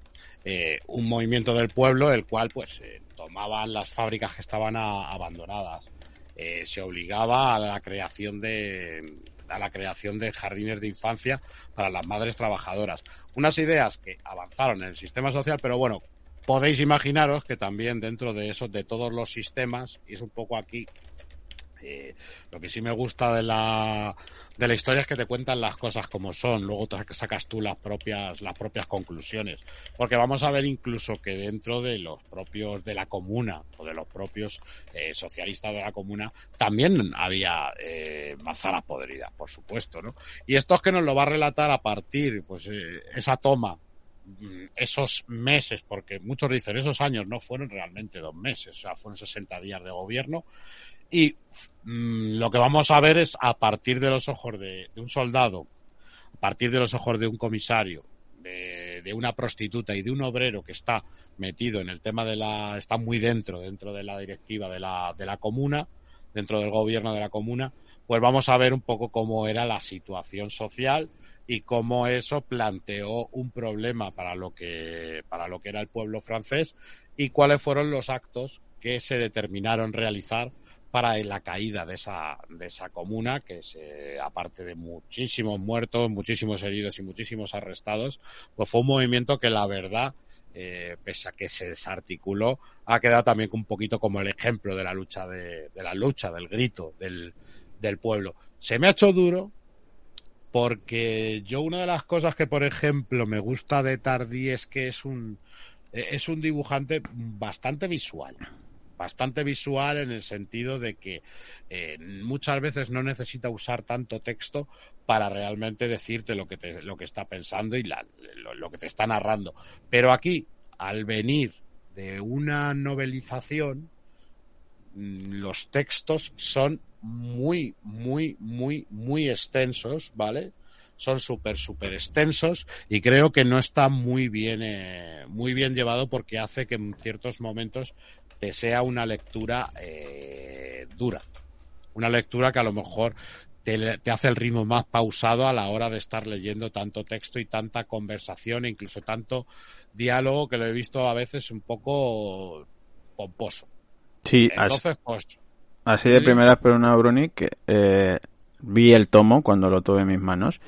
eh, un movimiento del pueblo, el cual, pues, eh, tomaban las fábricas que estaban a, abandonadas. Eh, se obligaba a la creación de a la creación de jardines de infancia para las madres trabajadoras. Unas ideas que avanzaron en el sistema social, pero bueno, podéis imaginaros que también dentro de eso, de todos los sistemas, y es un poco aquí eh, lo que sí me gusta de la, de la historia es que te cuentan las cosas como son, luego te sacas tú las propias, las propias conclusiones. Porque vamos a ver incluso que dentro de los propios de la comuna o de los propios eh, socialistas de la comuna también había eh, manzanas podridas, por supuesto, ¿no? Y esto es que nos lo va a relatar a partir, pues, eh, esa toma esos meses, porque muchos dicen esos años no fueron realmente dos meses, o sea, fueron 60 días de gobierno, y mmm, lo que vamos a ver es a partir de los ojos de, de, un soldado, a partir de los ojos de un comisario, de, de, una prostituta y de un obrero que está metido en el tema de la, está muy dentro, dentro de la directiva de la, de la comuna, dentro del gobierno de la comuna, pues vamos a ver un poco cómo era la situación social y cómo eso planteó un problema para lo que, para lo que era el pueblo francés y cuáles fueron los actos que se determinaron realizar para la caída de esa, de esa comuna, que es, aparte de muchísimos muertos, muchísimos heridos y muchísimos arrestados, pues fue un movimiento que la verdad, eh, pese a que se desarticuló, ha quedado también un poquito como el ejemplo de la lucha de, de la lucha, del grito del, del pueblo. Se me ha hecho duro, porque yo una de las cosas que, por ejemplo, me gusta de Tardy es que es un, es un dibujante bastante visual bastante visual en el sentido de que eh, muchas veces no necesita usar tanto texto para realmente decirte lo que, te, lo que está pensando y la, lo, lo, que te está narrando. Pero aquí, al venir de una novelización, mm, los textos son muy, muy, muy, muy extensos, ¿vale? son súper, súper extensos y creo que no está muy bien, eh, muy bien llevado porque hace que en ciertos momentos te sea una lectura eh, dura. Una lectura que a lo mejor te, te, hace el ritmo más pausado a la hora de estar leyendo tanto texto y tanta conversación e incluso tanto diálogo que lo he visto a veces un poco pomposo. Sí, Entonces, así, pues, así de primeras, pero una Bruni, que eh, vi el tomo cuando lo tuve en mis manos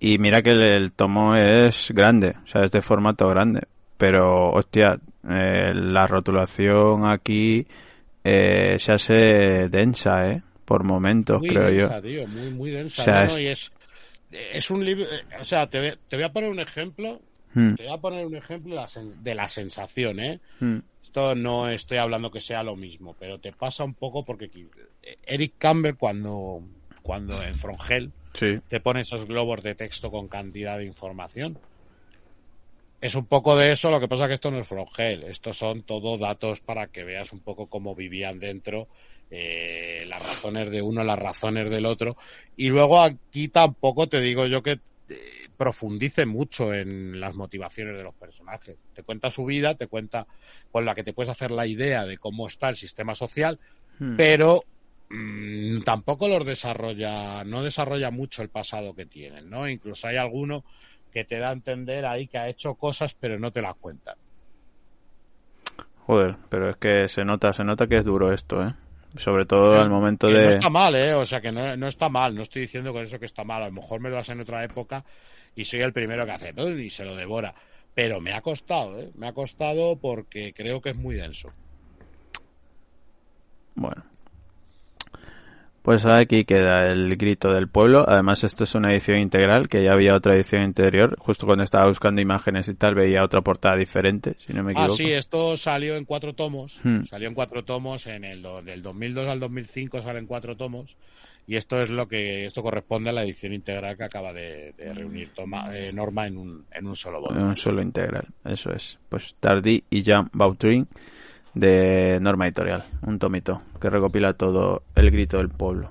y mira que el, el, tomo es grande, o sea, es de formato grande. Pero, hostia, eh, la rotulación aquí eh, se hace densa, ¿eh? Por momentos, muy creo densa, yo. Tío, muy, muy densa. O sea, es- Y es, es un libro, eh, o sea, te, voy- te voy a poner un ejemplo, Hmm, te voy a poner un ejemplo de la, sensación, ¿eh? hmm. Esto no estoy hablando que sea lo mismo, pero te pasa un poco porque Eric Campbell cuando, cuando en Frongel Sí. te pone esos globos de texto con cantidad de información. Es un poco de eso, lo que pasa que esto no es Frongel, estos son todo datos para que veas un poco cómo vivían dentro, eh, las razones de uno, las razones del otro. Y luego aquí tampoco te digo yo que eh, profundice mucho en las motivaciones de los personajes. Te cuenta su vida, te cuenta con la que te puedes hacer la idea de cómo está el sistema social, Hmm. pero mm, tampoco los desarrolla, no desarrolla mucho el pasado que tienen, ¿no? Incluso hay alguno que te da a entender ahí que ha hecho cosas, pero no te las cuentan. Joder, pero es que se nota, se nota que es duro esto, ¿eh? Sobre todo al momento Que no de... está mal, ¿eh? O sea, que no, no está mal, no estoy diciendo con eso que está mal, a lo mejor me lo das en otra época y soy el primero que hace y se lo devora. Pero me ha costado, ¿eh? Me ha costado porque creo que es muy denso. Bueno. Pues aquí queda el grito del pueblo. Además, esto es una edición integral, que ya había otra edición interior. Justo cuando estaba buscando imágenes y tal, veía otra portada diferente, si no me Ah, equivoco. sí, esto salió en cuatro tomos. Hmm. Salió en cuatro tomos en el del 2002 al 2005 salen cuatro tomos. Y esto es lo que esto corresponde a la edición integral que acaba de, de reunir toma, eh, Norma en un, en un solo volumen. Un solo integral, eso es. Pues Tardy y Jean Bautrin de Norma Editorial, un tomito que recopila todo el grito del pueblo.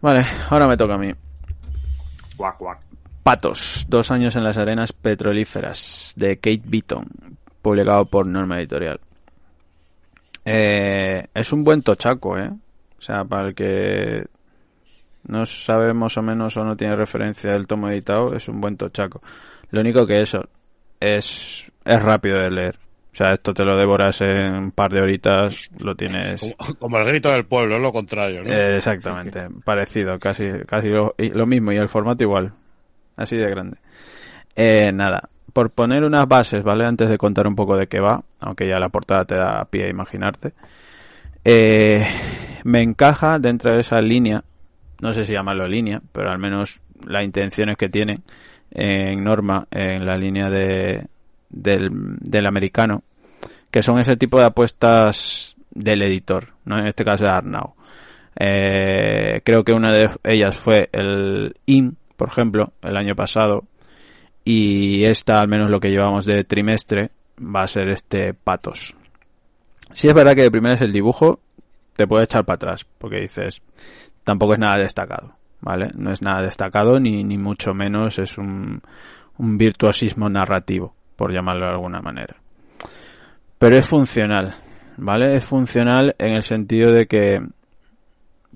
Vale, ahora me toca a mí. Cuac, cuac. Patos, dos años en las arenas petrolíferas, de Kate Beaton, publicado por Norma Editorial. Eh, es un buen tochaco, ¿eh? O sea, para el que no sabe más o menos o no tiene referencia del tomo editado, es un buen tochaco. Lo único que eso es, es rápido de leer. O sea, esto te lo devoras en un par de horitas, lo tienes... Como, como el grito del pueblo, es lo contrario, ¿no? Eh, exactamente, parecido, casi, casi lo mismo y el formato igual, así de grande. Eh, nada, por poner unas bases, ¿vale? Antes de contar un poco de qué va, aunque ya la portada te da pie a imaginarte, eh, me encaja dentro de esa línea, no sé si llamarlo línea, pero al menos las intenciones que tiene en Norma, en la línea de, del, del americano, que son ese tipo de apuestas del editor, ¿no? En este caso de Arnau. Eh, creo que una de ellas fue el IN, por ejemplo, el año pasado, y esta, al menos lo que llevamos de trimestre, va a ser este Patos. Si es verdad que de primeras el dibujo te puede echar para atrás, porque dices, tampoco es nada destacado, ¿vale? No es nada destacado, ni, ni mucho menos es un, un virtuosismo narrativo, por llamarlo de alguna manera. Pero es funcional, ¿vale? Es funcional en el sentido de que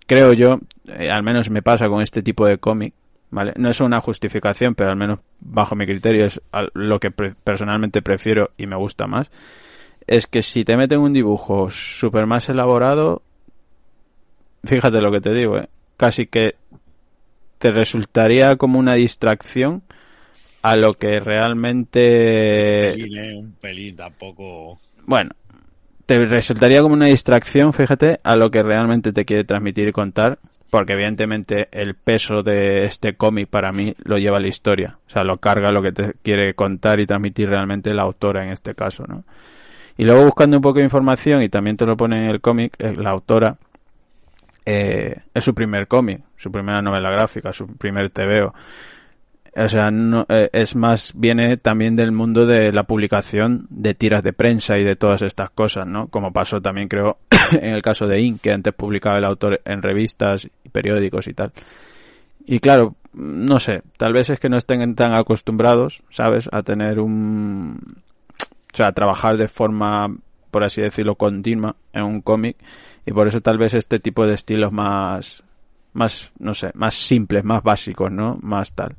creo yo, eh, al menos me pasa con este tipo de cómic, ¿vale? No es una justificación, pero al menos bajo mi criterio es lo que personalmente prefiero y me gusta más. es que si te meten un dibujo súper más elaborado, fíjate lo que te digo, ¿eh? casi que te resultaría como una distracción a lo que realmente... Un pelín, ¿eh? Un pelín, tampoco... Bueno, te resultaría como una distracción, fíjate, a lo que realmente te quiere transmitir y contar, porque evidentemente el peso de este cómic para mí lo lleva la historia, o sea, lo carga lo que te quiere contar y transmitir realmente la autora en este caso, ¿no? Y luego buscando un poco de información, y también te lo pone en el cómic, eh, la autora eh, es su primer cómic, su primera novela gráfica, su primer TVO. O sea, no, eh, es más, viene también del mundo de la publicación de tiras de prensa y de todas estas cosas, ¿no? Como pasó también, creo, en el caso de Inc., que antes publicaba el autor en revistas y periódicos y tal. Y claro, no sé, tal vez es que no estén tan acostumbrados, ¿sabes?, a tener un. O sea, a trabajar de forma, por así decirlo, continua en un cómic. Y por eso tal vez este tipo de estilos más. Más, no sé, más simples, más básicos, ¿no? Más tal.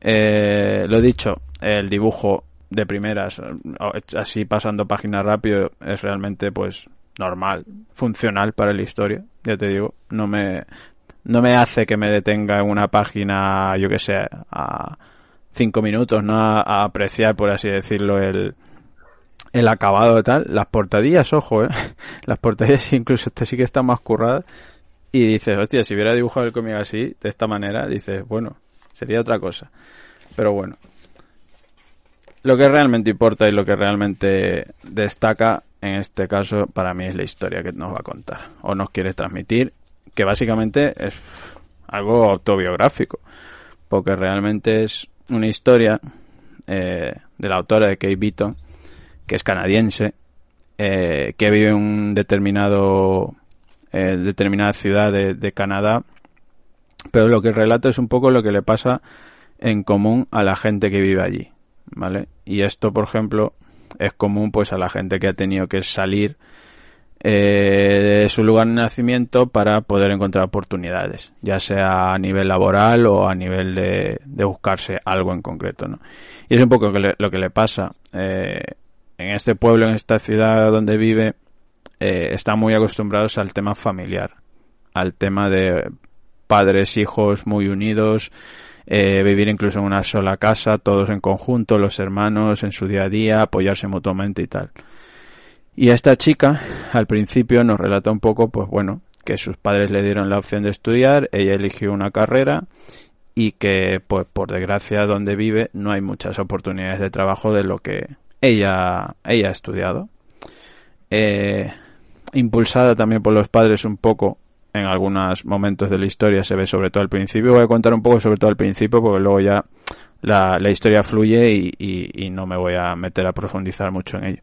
Eh, lo dicho, el dibujo de primeras, así pasando página rápido, es realmente pues normal, funcional para la historia, ya te digo, no me no me hace que me detenga en una página, yo que sé, a cinco minutos, no a, apreciar, por así decirlo, el, el acabado y tal. Las portadillas, ojo, eh. Las portadillas incluso este sí que están más curradas. Y dices, hostia, si hubiera dibujado el cómic así, de esta manera, dices, bueno, sería otra cosa. Pero bueno. Lo que realmente importa y lo que realmente destaca en este caso para mí es la historia que nos va a contar o nos quiere transmitir, que básicamente es algo autobiográfico, porque realmente es una historia eh, de la autora de Kate Beaton, que es canadiense, eh, que vive en un determinado eh, determinada ciudad de, de Canadá, pero lo que relata es un poco lo que le pasa en común a la gente que vive allí, ¿vale? Y esto, por ejemplo, es común pues a la gente que ha tenido que salir eh, de su lugar de nacimiento para poder encontrar oportunidades, ya sea a nivel laboral o a nivel de, de buscarse algo en concreto, ¿no? Y es un poco lo que le pasa. Eh, en este pueblo, en esta ciudad donde vive, eh, están muy acostumbrados al tema familiar, al tema de padres, hijos muy unidos, eh, vivir incluso en una sola casa, todos en conjunto, los hermanos en su día a día, apoyarse mutuamente y tal. Y a esta chica, al principio, nos relata un poco, pues bueno, que sus padres le dieron la opción de estudiar, ella eligió una carrera y que, pues por desgracia, donde vive no hay muchas oportunidades de trabajo de lo que ella, ella ha estudiado. Eh, impulsada también por los padres un poco en algunos momentos de la historia se ve sobre todo al principio. Voy a contar un poco sobre todo al principio porque luego ya la, la historia fluye y, y, y, no me voy a meter a profundizar mucho en ello.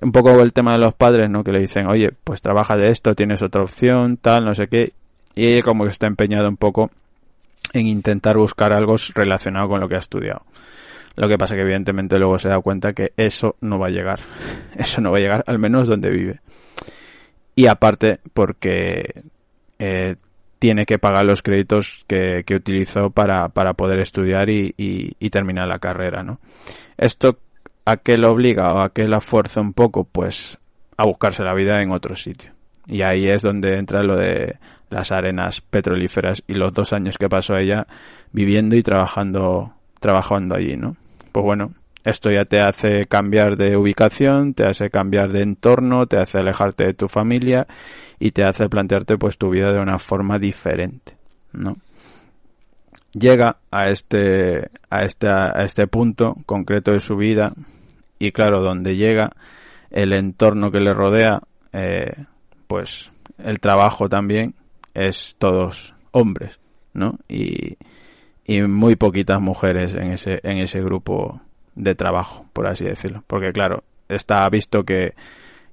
Un poco el tema de los padres, ¿no? Que le dicen, oye, pues trabaja de esto, tienes otra opción, tal, no sé qué. Y ella como que está empeñada un poco en intentar buscar algo relacionado con lo que ha estudiado. Lo que pasa que evidentemente luego se da cuenta que eso no va a llegar. Eso no va a llegar, al menos donde vive. Y aparte porque eh, tiene que pagar los créditos que, que utilizó para, para, poder estudiar y, y, y, terminar la carrera, ¿no? Esto a qué lo obliga o a qué la fuerza un poco, pues a buscarse la vida en otro sitio. Y ahí es donde entra lo de las arenas petrolíferas y los dos años que pasó ella viviendo y trabajando, trabajando allí, ¿no? Pues bueno, esto ya te hace cambiar de ubicación, te hace cambiar de entorno, te hace alejarte de tu familia y te hace plantearte pues tu vida de una forma diferente, ¿no? Llega a este, a este, a este punto concreto de su vida y claro, donde llega el entorno que le rodea, eh, pues el trabajo también es todos hombres, ¿no? Y, y muy poquitas mujeres en ese, en ese grupo de trabajo, por así decirlo. Porque claro, está visto que,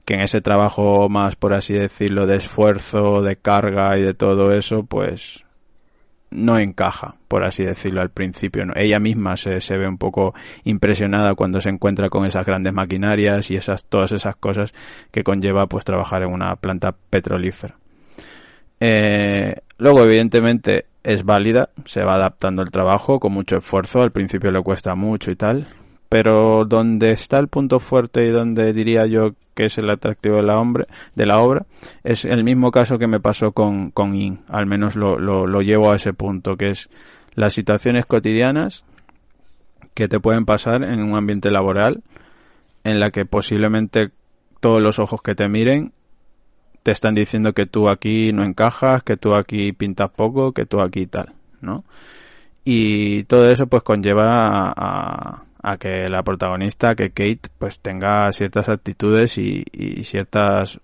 que en ese trabajo más, por así decirlo, de esfuerzo, de carga y de todo eso, pues no encaja, por así decirlo, al principio. Ella misma se, se ve un poco impresionada cuando se encuentra con esas grandes maquinarias y esas, todas esas cosas que conlleva pues trabajar en una planta petrolífera. Eh, luego, evidentemente, es válida, se va adaptando el trabajo con mucho esfuerzo, al principio le cuesta mucho y tal, pero donde está el punto fuerte y donde diría yo que es el atractivo de la, hombre, de la obra es el mismo caso que me pasó con, con In, al menos lo, lo, lo llevo a ese punto, que es las situaciones cotidianas que te pueden pasar en un ambiente laboral en la que posiblemente todos los ojos que te miren te están diciendo que tú aquí no encajas, que tú aquí pintas poco, que tú aquí tal, ¿no? Y todo eso pues conlleva a, que la protagonista, que Kate, pues tenga ciertas actitudes y, y ciertas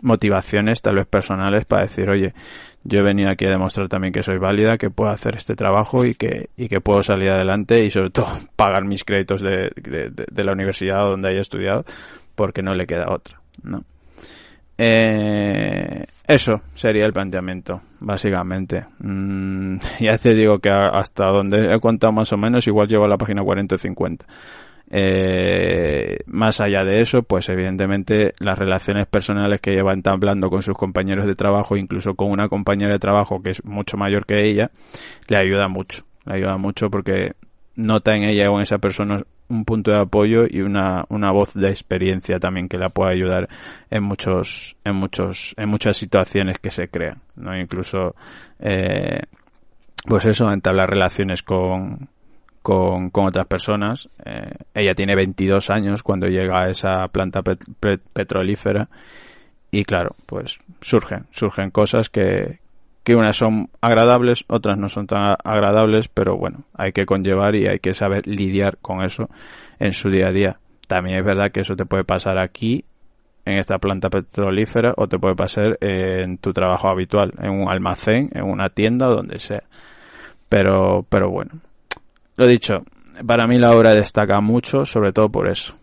motivaciones tal vez personales para decir, oye, yo he venido aquí a demostrar también que soy válida, que puedo hacer este trabajo y que, y que puedo salir adelante y sobre todo pagar mis créditos de, de, de la universidad donde haya estudiado porque no le queda otra, ¿no? Eh, eso sería el planteamiento, básicamente. Mm, ya te digo que hasta donde he contado más o menos, igual llevo a la página 40 o 50. Eh, más allá de eso, pues evidentemente las relaciones personales que lleva entablando con sus compañeros de trabajo, incluso con una compañera de trabajo que es mucho mayor que ella, le ayuda mucho. Le ayuda mucho porque nota en ella o en esa persona un punto de apoyo y una, una voz de experiencia también que la pueda ayudar en muchos en muchos en muchas situaciones que se crean no incluso eh, pues eso entablar relaciones con con, con otras personas. Eh, ella tiene 22 años cuando llega a esa planta pet petrolífera y claro pues surgen surgen cosas que, que unas son agradables, otras no son tan agradables, pero bueno, hay que conllevar y hay que saber lidiar con eso en su día a día. También es verdad que eso te puede pasar aquí, en esta planta petrolífera, o te puede pasar en tu trabajo habitual, en un almacén, en una tienda, donde sea. Pero, pero bueno, lo dicho, para mí la obra destaca mucho, sobre todo por eso.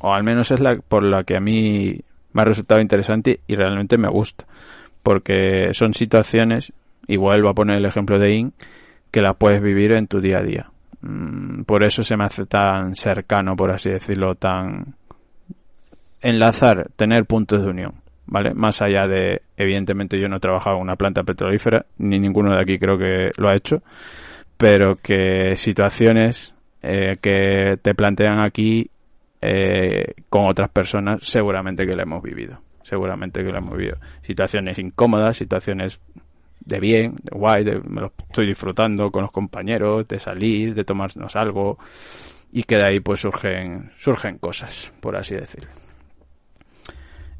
O al menos es la por la que a mí me ha resultado interesante y realmente me gusta porque son situaciones, y vuelvo a poner el ejemplo de IN, que las puedes vivir en tu día a día. Mm, por eso se me hace tan cercano, por así decirlo, tan enlazar, tener puntos de unión, ¿vale? Más allá de, evidentemente yo no he trabajado en una planta petrolífera, ni ninguno de aquí creo que lo ha hecho, pero que situaciones eh, que te plantean aquí eh, con otras personas seguramente que la hemos vivido seguramente que lo hemos vivido. Situaciones incómodas, situaciones de bien, de guay, de, me lo estoy disfrutando con los compañeros, de salir, de tomarnos algo y que de ahí pues surgen, surgen cosas, por así decirlo.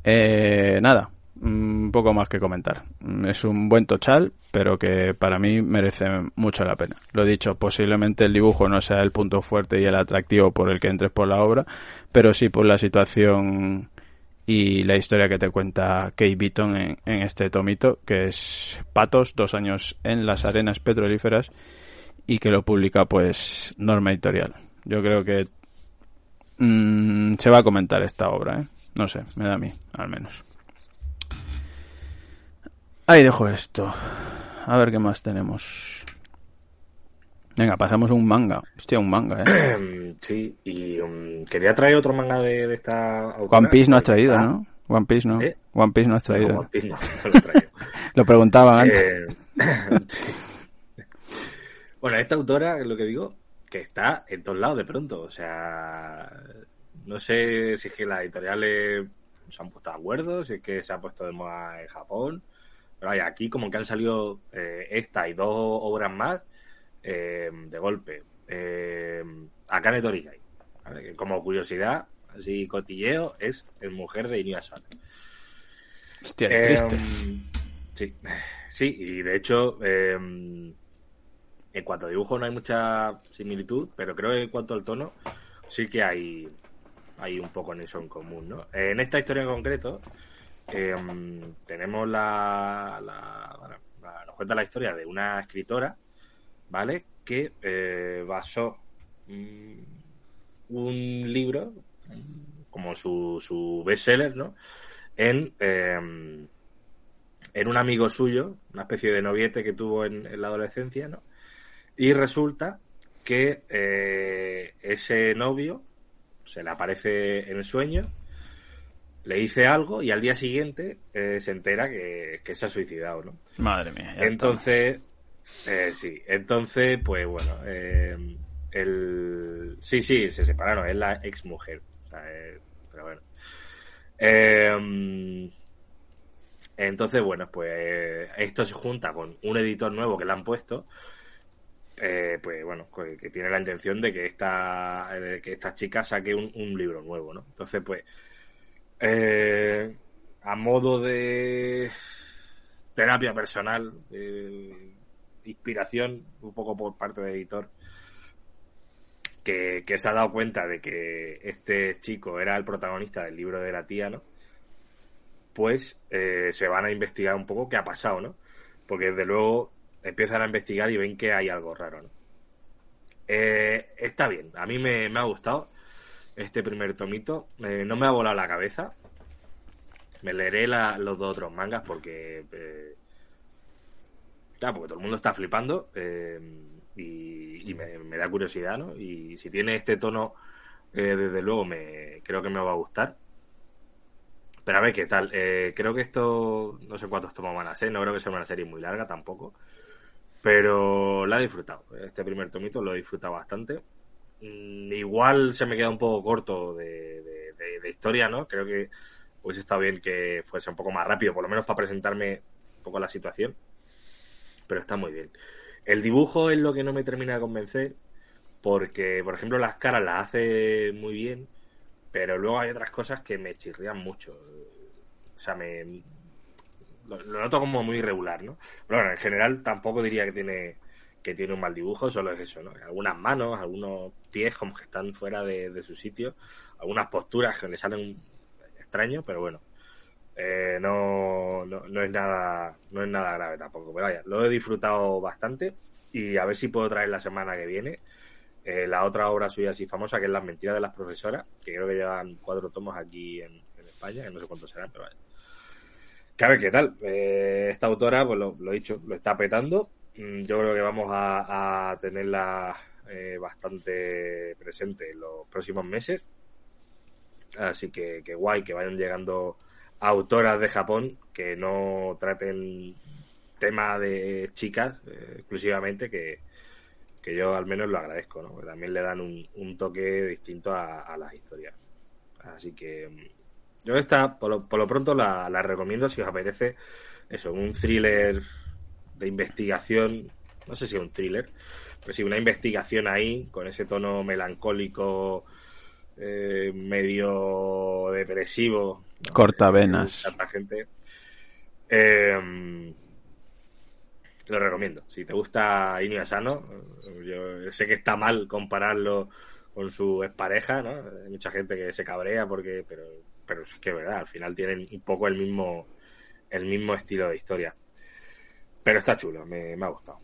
Eh, nada, un poco más que comentar. Es un buen tochal, pero que para mí merece mucho la pena. Lo dicho, posiblemente el dibujo no sea el punto fuerte y el atractivo por el que entres por la obra, pero sí por la situación y la historia que te cuenta Kate Beaton en, este tomito, que es Patos, dos años en las arenas petrolíferas, y que lo publica pues Norma Editorial. Yo creo que mmm, se va a comentar esta obra, ¿eh? No sé, me da a mí, al menos. Ahí dejo esto. A ver qué más tenemos. Venga, pasamos un manga. Hostia, un manga, ¿eh? Sí, y um, quería traer otro manga de, de esta autora. One Piece no has traído, ah. ¿no? One Piece no. ¿Eh? One Piece no has traído. No, One Piece no, no lo, traigo. lo preguntaban antes. Eh... bueno, esta autora, es lo que digo, que está en todos lados de pronto. O sea, no sé si es que las editoriales se han puesto de acuerdo, si es que se ha puesto de moda en Japón. Pero hay aquí como que han salido eh, esta y dos obras más eh, de golpe. Eh, Akane Torigai, ¿vale? que como curiosidad, así cotilleo, es el mujer de Inuyasha. Hostia, Eh, triste. sí, sí, y de hecho, en cuanto a dibujo no hay mucha similitud, pero creo que en cuanto al tono sí que hay, hay un poco en eso en común, ¿no? En esta historia en concreto tenemos la, la, bueno, la- nos cuenta la historia de una escritora, ¿vale? Que eh, basó mm, un libro como su, su bestseller, ¿no? En, eh, en un amigo suyo, una especie de noviete que tuvo en, en la adolescencia, ¿no? Y resulta que eh, ese novio se le aparece en el sueño, le dice algo y al día siguiente eh, se entera que, que se ha suicidado, ¿no? Madre mía. Entonces, eh, sí, entonces, pues bueno, eh, el... Sí, sí, se separaron, es la ex mujer. O sea, eh, pero bueno. Eh, entonces, bueno, pues esto se junta con un editor nuevo que le han puesto. eh, pues bueno, que, que tiene la intención de que esta, que esta chica saque un, libro nuevo, ¿no? Entonces, pues, a modo de terapia personal, inspiración, un poco por parte del editor, que, se ha dado cuenta de que este chico era el protagonista del libro de la tía, ¿no? Pues eh, se van a investigar un poco qué ha pasado, ¿no? Porque desde luego empiezan a investigar y ven que hay algo raro, ¿no? Eh, está bien, a mí me, me ha gustado este primer tomito, Eh, no me ha volado la cabeza, me leeré la- los dos otros mangas porque eh, claro, porque todo el mundo está flipando eh, y, me, da curiosidad, ¿no? Y si tiene este tono, eh, desde luego me creo que me va a gustar. Pero a ver qué tal. Eh, creo que esto, no sé cuántos tomos van a ser, no creo que sea una serie muy larga tampoco. Pero la he disfrutado. Este primer tomito lo he disfrutado bastante. Mm, igual se me queda un poco corto de- de historia, ¿no? Creo que hubiese estado bien que fuese un poco más rápido, por lo menos para presentarme un poco la situación. Pero está muy bien. El dibujo es lo que no me termina de convencer, porque, por ejemplo, las caras las hace muy bien, pero luego hay otras cosas que me chirrían mucho. O sea, me. Lo, noto como muy irregular, ¿no? Pero bueno, en general tampoco diría que tiene que tiene un mal dibujo, solo es eso, ¿no? Algunas manos, algunos pies como que están fuera de, de su sitio, algunas posturas que le salen extraños, pero bueno. Eh, no, no, no es nada no es nada grave tampoco pero vaya lo he disfrutado bastante y a ver si puedo traer la semana que viene eh, la otra obra suya así famosa que es Las mentiras de las profesoras que creo que llevan cuatro tomos aquí en, España que no sé cuántos serán pero vaya. Que a ver qué tal Eh, esta autora pues lo, he dicho lo está petando. Mm, yo creo que vamos a, a tenerla eh, bastante presente en los próximos meses. Así que, que guay que vayan llegando autoras de Japón que no traten tema de chicas eh, exclusivamente que, que yo al menos lo agradezco, ¿no? También le dan un, un toque distinto a, las historias. Así que mm, yo esta, por lo, por lo pronto, la, recomiendo si os apetece eso, un thriller de investigación, no sé si un thriller, pero sí una investigación ahí, con ese tono melancólico, eh, medio depresivo. ¿No? Cortavenas. Tanta gente. Eh, lo recomiendo. Si te gusta Inio Asano, yo sé que está mal compararlo con su expareja, ¿no? Hay mucha gente que se cabrea porque, pero, pero es que verdad, al final tienen un poco el mismo, el mismo estilo de historia. Pero está chulo, me, me ha gustado.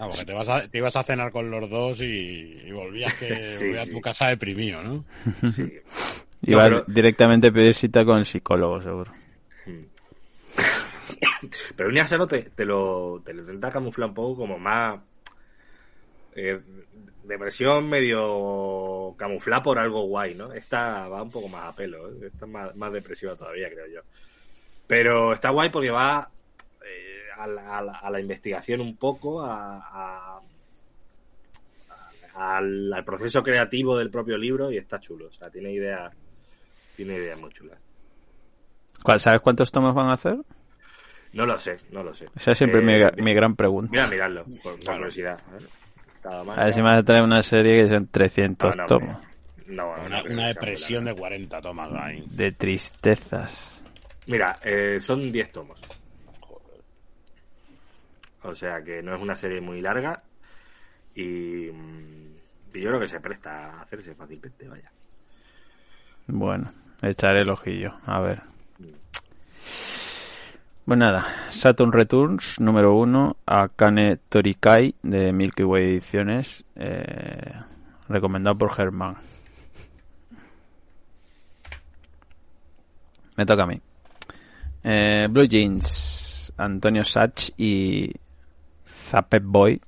Ah, porque te, vas a- te ibas a cenar con los dos y, y volvías que Sí, volvías a tu casa deprimido, ¿no? Sí. Iba pero- directamente a pedir cita con el psicólogo, seguro. Pero un Asano te, te lo, te lo intenta camuflar un poco como más eh, depresión medio camuflar por algo guay, ¿no? Esta va un poco más a pelo, ¿eh? esta es más, más depresiva todavía, creo yo. Pero está guay porque va eh, a, la, a la- a la investigación un poco, a- al, al proceso creativo del propio libro y está chulo. O sea, tiene ideas, tiene ideas muy chulas. ¿Cuál- ¿Sabes cuántos tomos van a hacer? No lo sé, no lo sé. Esa es siempre Eh, mi, gra- mi gran pregunta. Mira, mirarlo, por, por curiosidad. A ver. A ver si me vas a traer una serie que son 300 No, no, tomos. No, no, Una, depresión de larga. 40 tomas ahí. De tristezas. Mira, eh, son 10 tomos. O sea que no es una serie muy larga. Y, mm, y yo creo que se presta a hacerse fácilmente, vaya. Bueno, echaré el ojillo. A ver. Pues nada, Saturn Returns número uno, Akane Torikai de Milky Way Ediciones, eh, recomendado por Germán. Me toca a mí. Eh, Blue Jeans, Antonio Sach y Zapet Boy.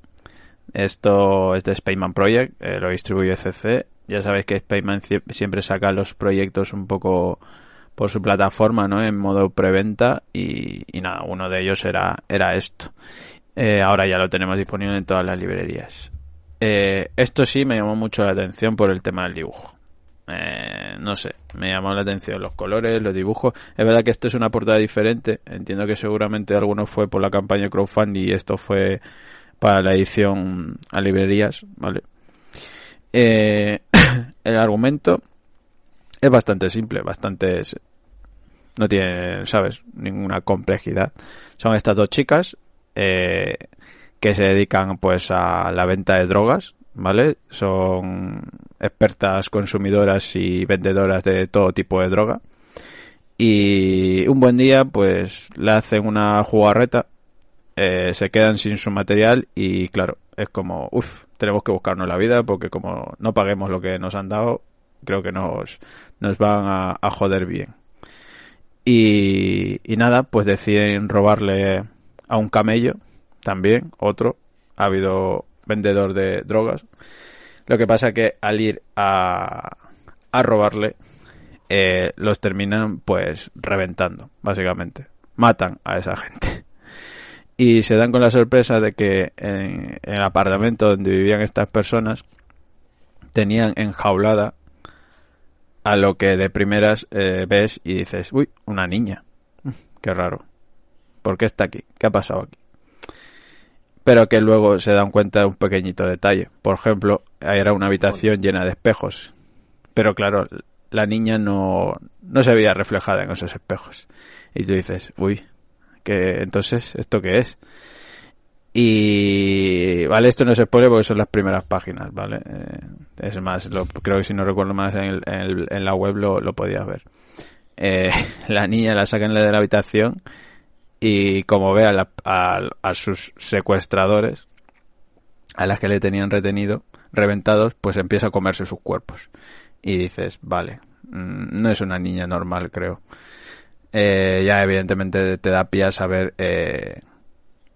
Esto es de Spaceman Project, eh, lo distribuye CC. Ya sabéis que Spaceman siempre saca los proyectos un poco por su plataforma, ¿no? En modo preventa y, y nada, uno de ellos era, era esto. Eh, ahora ya lo tenemos disponible en todas las librerías. Eh, esto sí me llamó mucho la atención por el tema del dibujo. Eh, no sé, me llamó la atención los colores, los dibujos. Es verdad que esto es una portada diferente. Entiendo que seguramente alguno fue por la campaña crowdfunding y esto fue para la edición a librerías, ¿vale? Eh, el argumento es bastante simple, bastante... No tiene, ¿sabes? Ninguna complejidad. Son estas dos chicas eh, que se dedican pues a la venta de drogas, ¿vale? Son expertas consumidoras y vendedoras de todo tipo de droga. Y un buen día pues le hacen una jugarreta, eh, se quedan sin su material y claro, es como, uff, tenemos que buscarnos la vida porque como no paguemos lo que nos han dado, creo que nos, nos van a, joder bien. Y, y nada, pues deciden robarle a un camello, también, otro. Ha habido vendedor de drogas. Lo que pasa que al ir a, a robarle, eh, los terminan pues reventando, básicamente. Matan a esa gente. Y se dan con la sorpresa de que en, en el apartamento donde vivían estas personas tenían enjaulada a lo que de primeras eh, ves y dices, uy, una niña. Qué raro. ¿Por qué está aquí? ¿Qué ha pasado aquí? Pero que luego se dan cuenta de un pequeñito detalle. Por ejemplo, era una habitación llena de espejos. Pero claro, la niña no, no se veía reflejada en esos espejos. Y tú dices, uy, que entonces, ¿esto qué es? Y vale, esto no es spoiler porque son las primeras páginas, ¿vale? Eh, es más, lo, creo que si no recuerdo más en, en, la web lo, lo podías ver. Eh, la niña la sacan de la habitación y como ve a, la, a, a, sus secuestradores, a las que le tenían retenido, reventados, pues empieza a comerse sus cuerpos. Y dices, vale, mmm, no es una niña normal, creo. Eh, ya evidentemente te da pie a saber eh,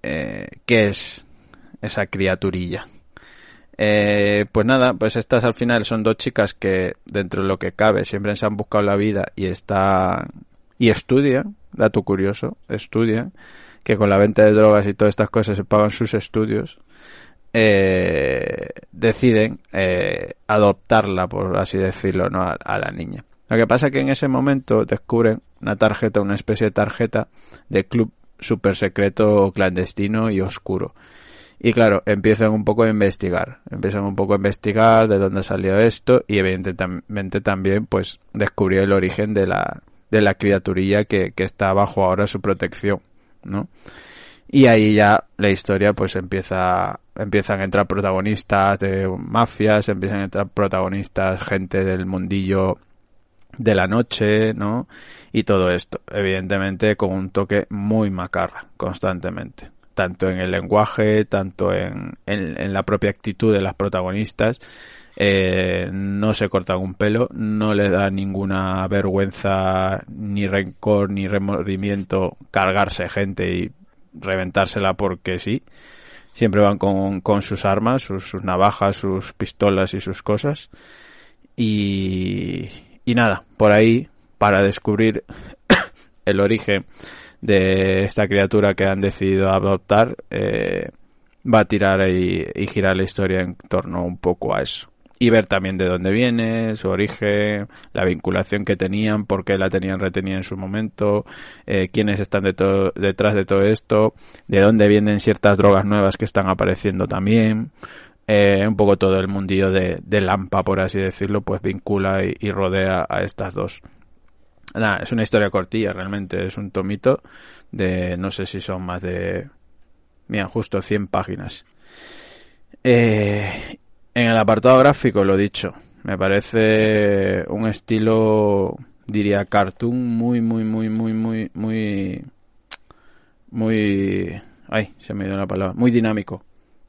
eh, qué es esa criaturilla. Eh, pues nada, pues estas al final son dos chicas que dentro de lo que cabe siempre se han buscado la vida y están y estudian, dato curioso, estudian, que con la venta de drogas y todas estas cosas se pagan sus estudios, deciden adoptarla, por así decirlo, ¿no? A, la niña. Lo que pasa es que en ese momento descubren una tarjeta, una especie de tarjeta de club super secreto, clandestino y oscuro. Y claro, empiezan un poco a investigar, empiezan un poco a investigar de dónde salió esto y evidentemente también pues descubrió el origen de la, de la criaturilla que, que está bajo ahora su protección, ¿no? Y ahí ya la historia pues empieza, empiezan a entrar protagonistas de mafias, empiezan a entrar protagonistas, gente del mundillo de la noche, ¿no? Y todo esto, evidentemente con un toque muy macarra, constantemente. Tanto en el lenguaje, tanto en, en, la propia actitud de las protagonistas. Eh, no se cortan un pelo, no le da ninguna vergüenza, ni rencor, ni remordimiento cargarse gente y reventársela porque sí. Siempre van con, con sus armas, sus, sus navajas, sus pistolas y sus cosas. Y, y nada, por ahí, para descubrir el origen de esta criatura que han decidido adoptar, eh, va a tirar y, y, girar la historia en torno un poco a eso. Y ver también de dónde viene, su origen, la vinculación que tenían, por qué la tenían retenida en su momento, eh, quiénes están de detrás de todo esto, de dónde vienen ciertas drogas nuevas que están apareciendo también eh, un poco todo el mundillo de, de, Lampa, por así decirlo, pues vincula y, rodea a estas dos. Nada, es una historia cortilla, realmente, es un tomito de, no sé si son más de, mira, justo 100 páginas. Eh, en el apartado gráfico, lo dicho, me parece un estilo, diría, cartoon muy, muy, muy, muy, muy, muy, muy, ay, se me dio la palabra, muy dinámico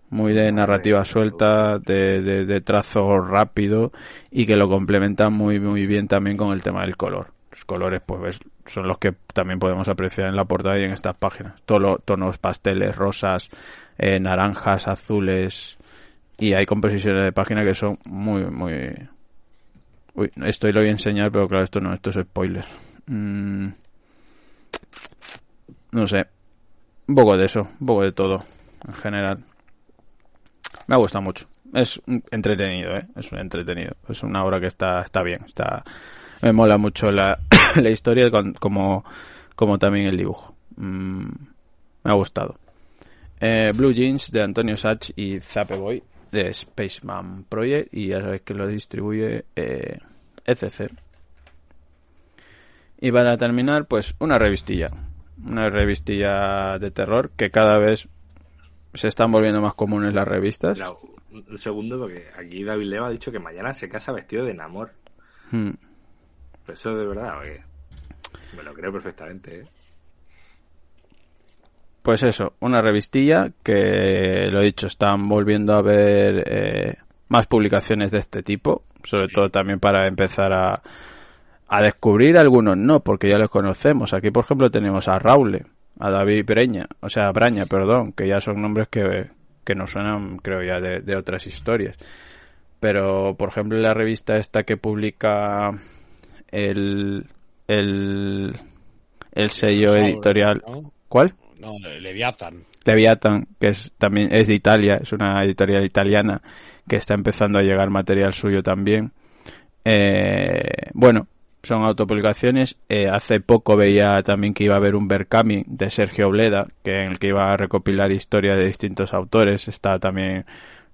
muy de narrativa suelta, de, de, de, trazo rápido y que lo complementa muy muy bien también con el tema del color. Los colores pues ves, son los que también podemos apreciar en la portada y en estas páginas. Todos tonos pasteles, rosas, eh, naranjas, azules y hay composiciones de página que son muy muy Uy, esto lo voy a enseñar, pero claro, esto no, esto es spoiler. Mm, no sé. Un poco de eso, un poco de todo, en general me ha gustado mucho. es entretenido, ¿eh? Es entretenido. Es una obra que está, está bien. Me mola mucho la, la historia como, como también el dibujo. Mm, me ha gustado. Eh, Blue Jeans de Antonio Sachs y Zape Boy de Spaceman Project y ya sabéis que lo distribuye eh, ECC. Y para terminar, pues una revistilla. Una revistilla de terror que cada vez se están volviendo más comunes las revistas. Mira, un un segundo, porque aquí David Leva ha dicho que mañana se casa vestido de enamor. Hmm. ¿Pero eso de verdad o qué? Me lo creo perfectamente, ¿eh? Pues eso, una revistilla que, lo dicho, están volviendo a ver eh, más publicaciones de este tipo, sobre todo también para empezar a, a descubrir algunos no, porque ya los conocemos. Aquí, por ejemplo, tenemos a Raule, a David Breña, o sea, Braña, perdón, que ya son nombres que, que nos suenan, creo ya, de, de otras historias. Pero, por ejemplo, la revista esta que publica el, el, el sello editorial. ¿Cuál? No, Le- Leviathan. Leviathan, que es también es de Italia, es una editorial italiana que está empezando a llegar material suyo también. Eh, bueno, son autopublicaciones. Eh, hace poco veía también que iba a haber un Berkami de Sergio Obleda, que en el que iba a recopilar historias de distintos autores. Está también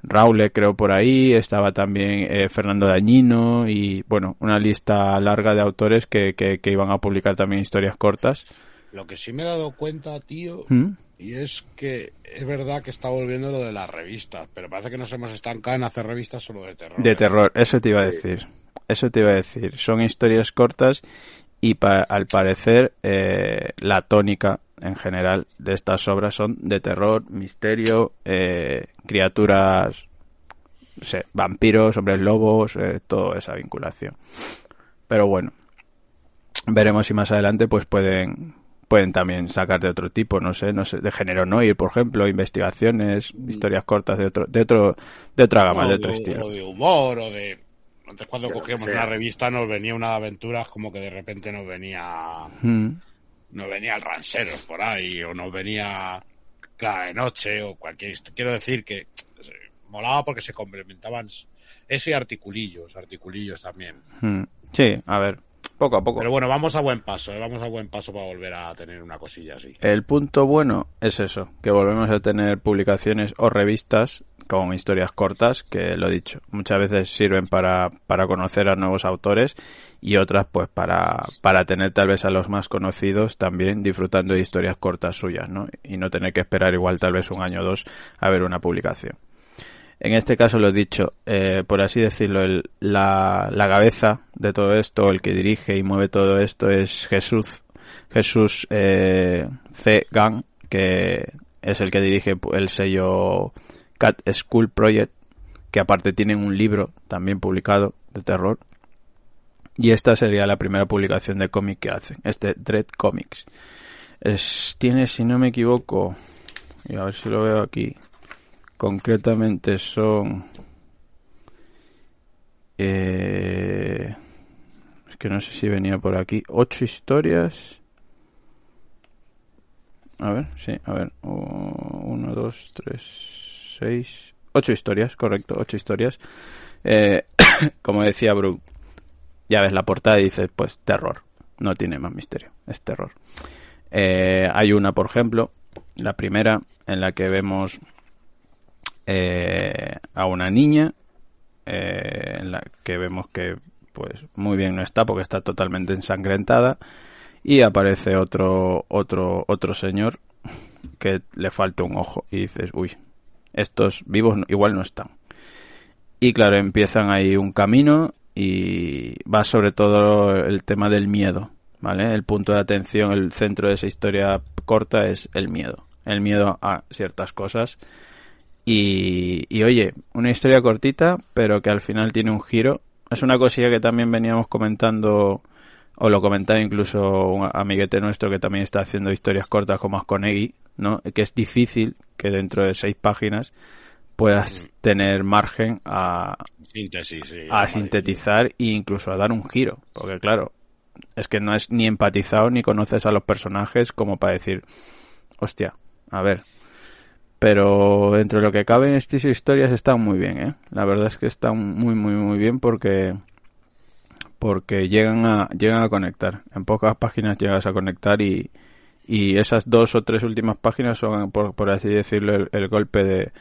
Raule, creo por ahí, estaba también eh, Fernando Dañino y bueno, una lista larga de autores que, que, que iban a publicar también historias cortas. Lo que sí me he dado cuenta, tío, ¿Mm? y es que es verdad que está volviendo lo de las revistas, pero parece que nos hemos estancado en hacer revistas solo de terror. De terror, eso te iba a decir. Eso te iba a decir. Son historias cortas y pa- al parecer eh, la tónica en general de estas obras son de terror, misterio, eh, criaturas, no sé, vampiros, hombres lobos, eh, toda esa vinculación. Pero bueno, veremos si más adelante pues pueden pueden también sacar de otro tipo, no sé, no sé, de género noir, por ejemplo, investigaciones, historias cortas de otro de otro de otra gama, No, de otro estilo. O de humor, o de... Antes cuando cogíamos sea. una revista nos venía una de aventuras como que de repente nos venía... Mm. Nos venía el ranseros por ahí, o nos venía Clara de Noche, o cualquier... Quiero decir que molaba porque se complementaban eso y articulillos, articulillos también. Mm, Sí, a ver, poco a poco. Pero bueno, vamos a buen paso, ¿eh? vamos a buen paso para volver a tener una cosilla así. El punto bueno es eso, que volvemos a tener publicaciones o revistas con historias cortas, que lo dicho, muchas veces sirven para, para conocer a nuevos autores y otras pues para, para tener tal vez a los más conocidos también disfrutando de historias cortas suyas, ¿no? Y no tener que esperar igual tal vez un año o dos a ver una publicación. En este caso, lo dicho, eh, por así decirlo, el- la, la cabeza de todo esto, el que dirige y mueve todo esto es Jesús, Jesús eh, C. Gang, que es el que dirige el sello Cat School Project, que aparte tienen un libro también publicado de terror. Y esta sería la primera publicación de cómic que hacen, este Dread Comics. Es, tiene, si no me equivoco, y a ver si lo veo aquí, concretamente son... eh, es que no sé si venía por aquí. Ocho historias. A ver, sí, a ver. Uno, dos, tres, seis. Ocho historias, correcto, ocho historias. Eh, como decía Brooke, ya ves la portada y dices, pues terror. No tiene más misterio, es terror. Eh, hay una, por ejemplo, la primera, en la que vemos eh, a una niña, eh, en la que vemos que, pues, muy bien no está porque está totalmente ensangrentada y aparece otro, otro, otro señor que le falta un ojo y dices, uy, estos vivos igual no están. Y claro, empiezan ahí un camino y va sobre todo el tema del miedo, ¿vale? El punto de atención, el centro de esa historia corta es el miedo. El miedo a ciertas cosas. Y, y oye, una historia cortita, pero que al final tiene un giro. Es una cosilla que también veníamos comentando, o lo comentaba incluso un amiguete nuestro que también está haciendo historias cortas como Asconegui, ¿no? Que es difícil que dentro de seis páginas puedas tener margen a, Síntesis, sí. a sintetizar e incluso a dar un giro. Porque claro, es que no es ni empatizado ni conoces a los personajes como para decir, hostia, a ver, Pero dentro de lo que cabe en estas historias están muy bien, ¿eh? La verdad es que están muy, muy, muy bien porque porque llegan a llegan a conectar. En pocas páginas llegas a conectar y, y esas dos o tres últimas páginas son, por, por así decirlo, el, golpe de,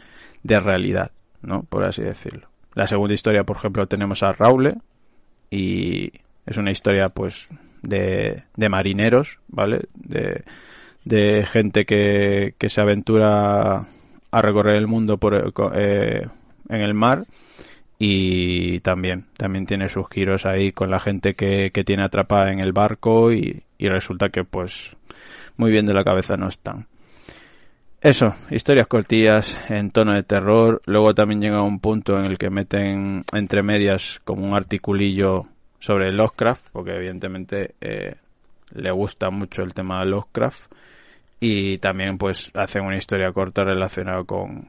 de realidad, ¿no? Por así decirlo. La segunda historia, por ejemplo, tenemos a Raule y es una historia, pues, de, de marineros, ¿vale? De, de gente que, que se aventura a recorrer el mundo por, eh, en el mar y también también tiene sus giros ahí con la gente que, que tiene atrapada en el barco y, y resulta que pues muy bien de la cabeza no están. Eso, historias cortillas en tono de terror. Luego también llega un punto en el que meten entre medias como un articulillo sobre Lovecraft, porque evidentemente eh, le gusta mucho el tema de Lovecraft. Y también pues hacen una historia corta relacionada con,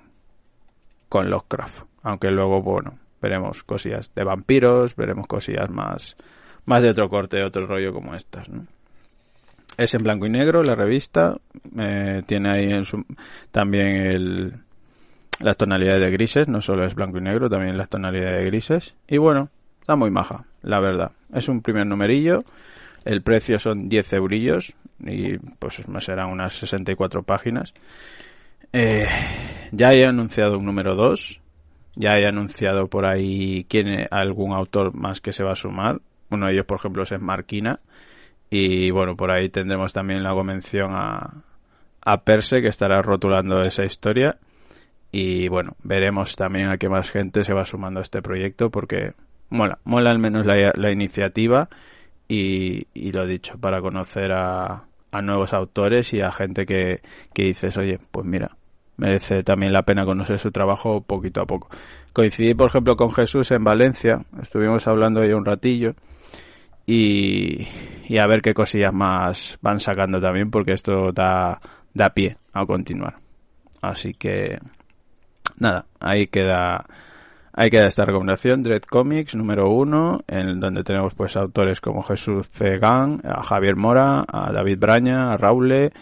con Lovecraft. Aunque luego, bueno, veremos cosillas de vampiros, veremos cosillas más, más de otro corte, de otro rollo como estas, ¿no? Es en blanco y negro la revista. Eh, tiene ahí en su, también el, las tonalidades de grises. No solo es blanco y negro, también las tonalidades de grises. Y bueno, está muy maja, la verdad. Es un primer numerillo. El precio son 10 eurillos. Y pues serán unas 64 páginas. Eh, ya he anunciado un número 2. Ya he anunciado por ahí quién algún autor más que se va a sumar. Uno de ellos, por ejemplo, es Marquina. Y bueno, por ahí tendremos también la mención a, a Perse, que estará rotulando esa historia. Y bueno, veremos también a qué más gente se va sumando a este proyecto, porque mola, mola al menos la, iniciativa. Y, y, lo dicho, para conocer a, a nuevos autores y a gente que, que dices, oye, pues mira, merece también la pena conocer su trabajo poquito a poco. Coincidí, por ejemplo, con Jesús en Valencia, estuvimos hablando ahí un ratillo y, a ver qué cosillas más van sacando también porque esto da, da pie a continuar. Así que nada, ahí queda ahí queda esta recomendación, Dread Comics número uno, en donde tenemos pues autores como Jesús Cegan, a Javier Mora, a David Braña, a Raule,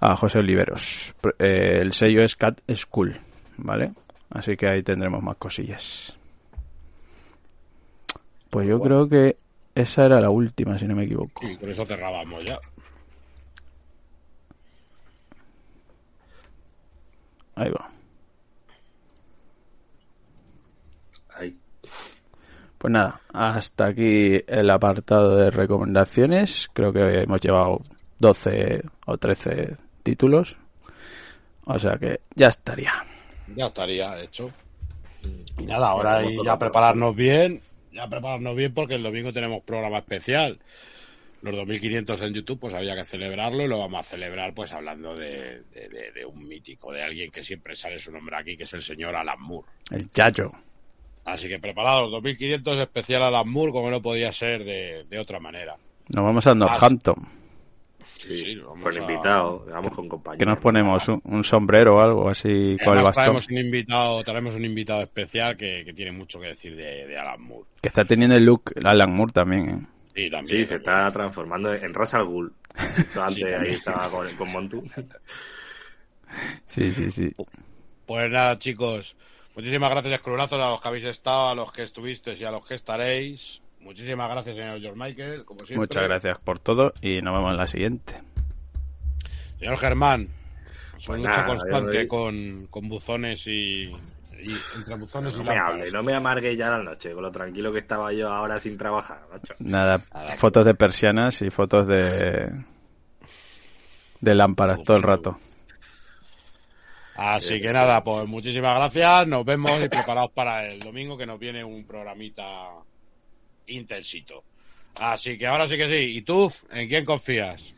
a José Oliveros. Eh, el sello es Cat School, ¿vale? Así que ahí tendremos más cosillas. Pues yo creo que esa era la última, si no me equivoco. Y con eso cerrábamos ya. Ahí va. Ahí. Pues nada, hasta aquí el apartado de recomendaciones. Creo que hemos llevado 12 o 13 títulos. O sea que ya estaría. Ya estaría, hecho. Y nada, ahora y ya prepararnos bien ya prepararnos bien porque el domingo tenemos programa especial. Los 2500 en YouTube, pues había que celebrarlo y lo vamos a celebrar pues hablando de, de, de, de un mítico, de alguien que siempre sale su nombre aquí, que es el señor Alan Moore. El Chacho. Así que preparados, 2500 especial Alan Moore, como no podía ser de, otra manera. Nos vamos a Northampton. Sí, sí, vamos con a... invitado, vamos con compañeros. Que nos ponemos un, un sombrero o algo así con el bastón. Traemos un invitado, traemos un invitado especial que, que tiene mucho que decir de, de, Alan Moore. Que está teniendo el look Alan Moore también, ¿eh? Sí, también, sí, se está transformando en Ras al Ghul. Antes sí, ahí estaba con, con Montu. sí, sí, sí. Pues nada, chicos. Muchísimas gracias, escrolazos, a los que habéis estado, a los que estuvisteis y a los que estaréis. Muchísimas gracias, señor George Michael. Como siempre. Muchas gracias por todo y nos vemos en la siguiente. Señor Germán, su pues lucha constante con, con, buzones y, y, entre buzones no y me hable, no me amargue ya la noche con lo tranquilo que estaba yo ahora sin trabajar, macho. Nada, Nada fotos de persianas y fotos de de lámparas todo el rato. Así que nada, pues muchísimas gracias, nos vemos y preparados para el domingo que nos viene un programita intensito. Así que ahora sí que sí. ¿Y tú? ¿En quién confías?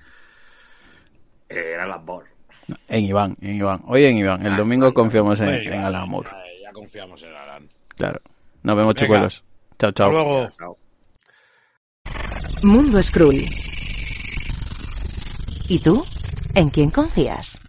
Eh, era. En Iván, en Iván. Hoy en Iván. El domingo ah, confiamos en, en, Alan Moore. Ya, ya, confiamos en Alan. Claro. Nos vemos, chicuelos. Chao, chao. Hasta luego. Chao. Mundo Skrull. ¿Y tú? ¿En quién confías?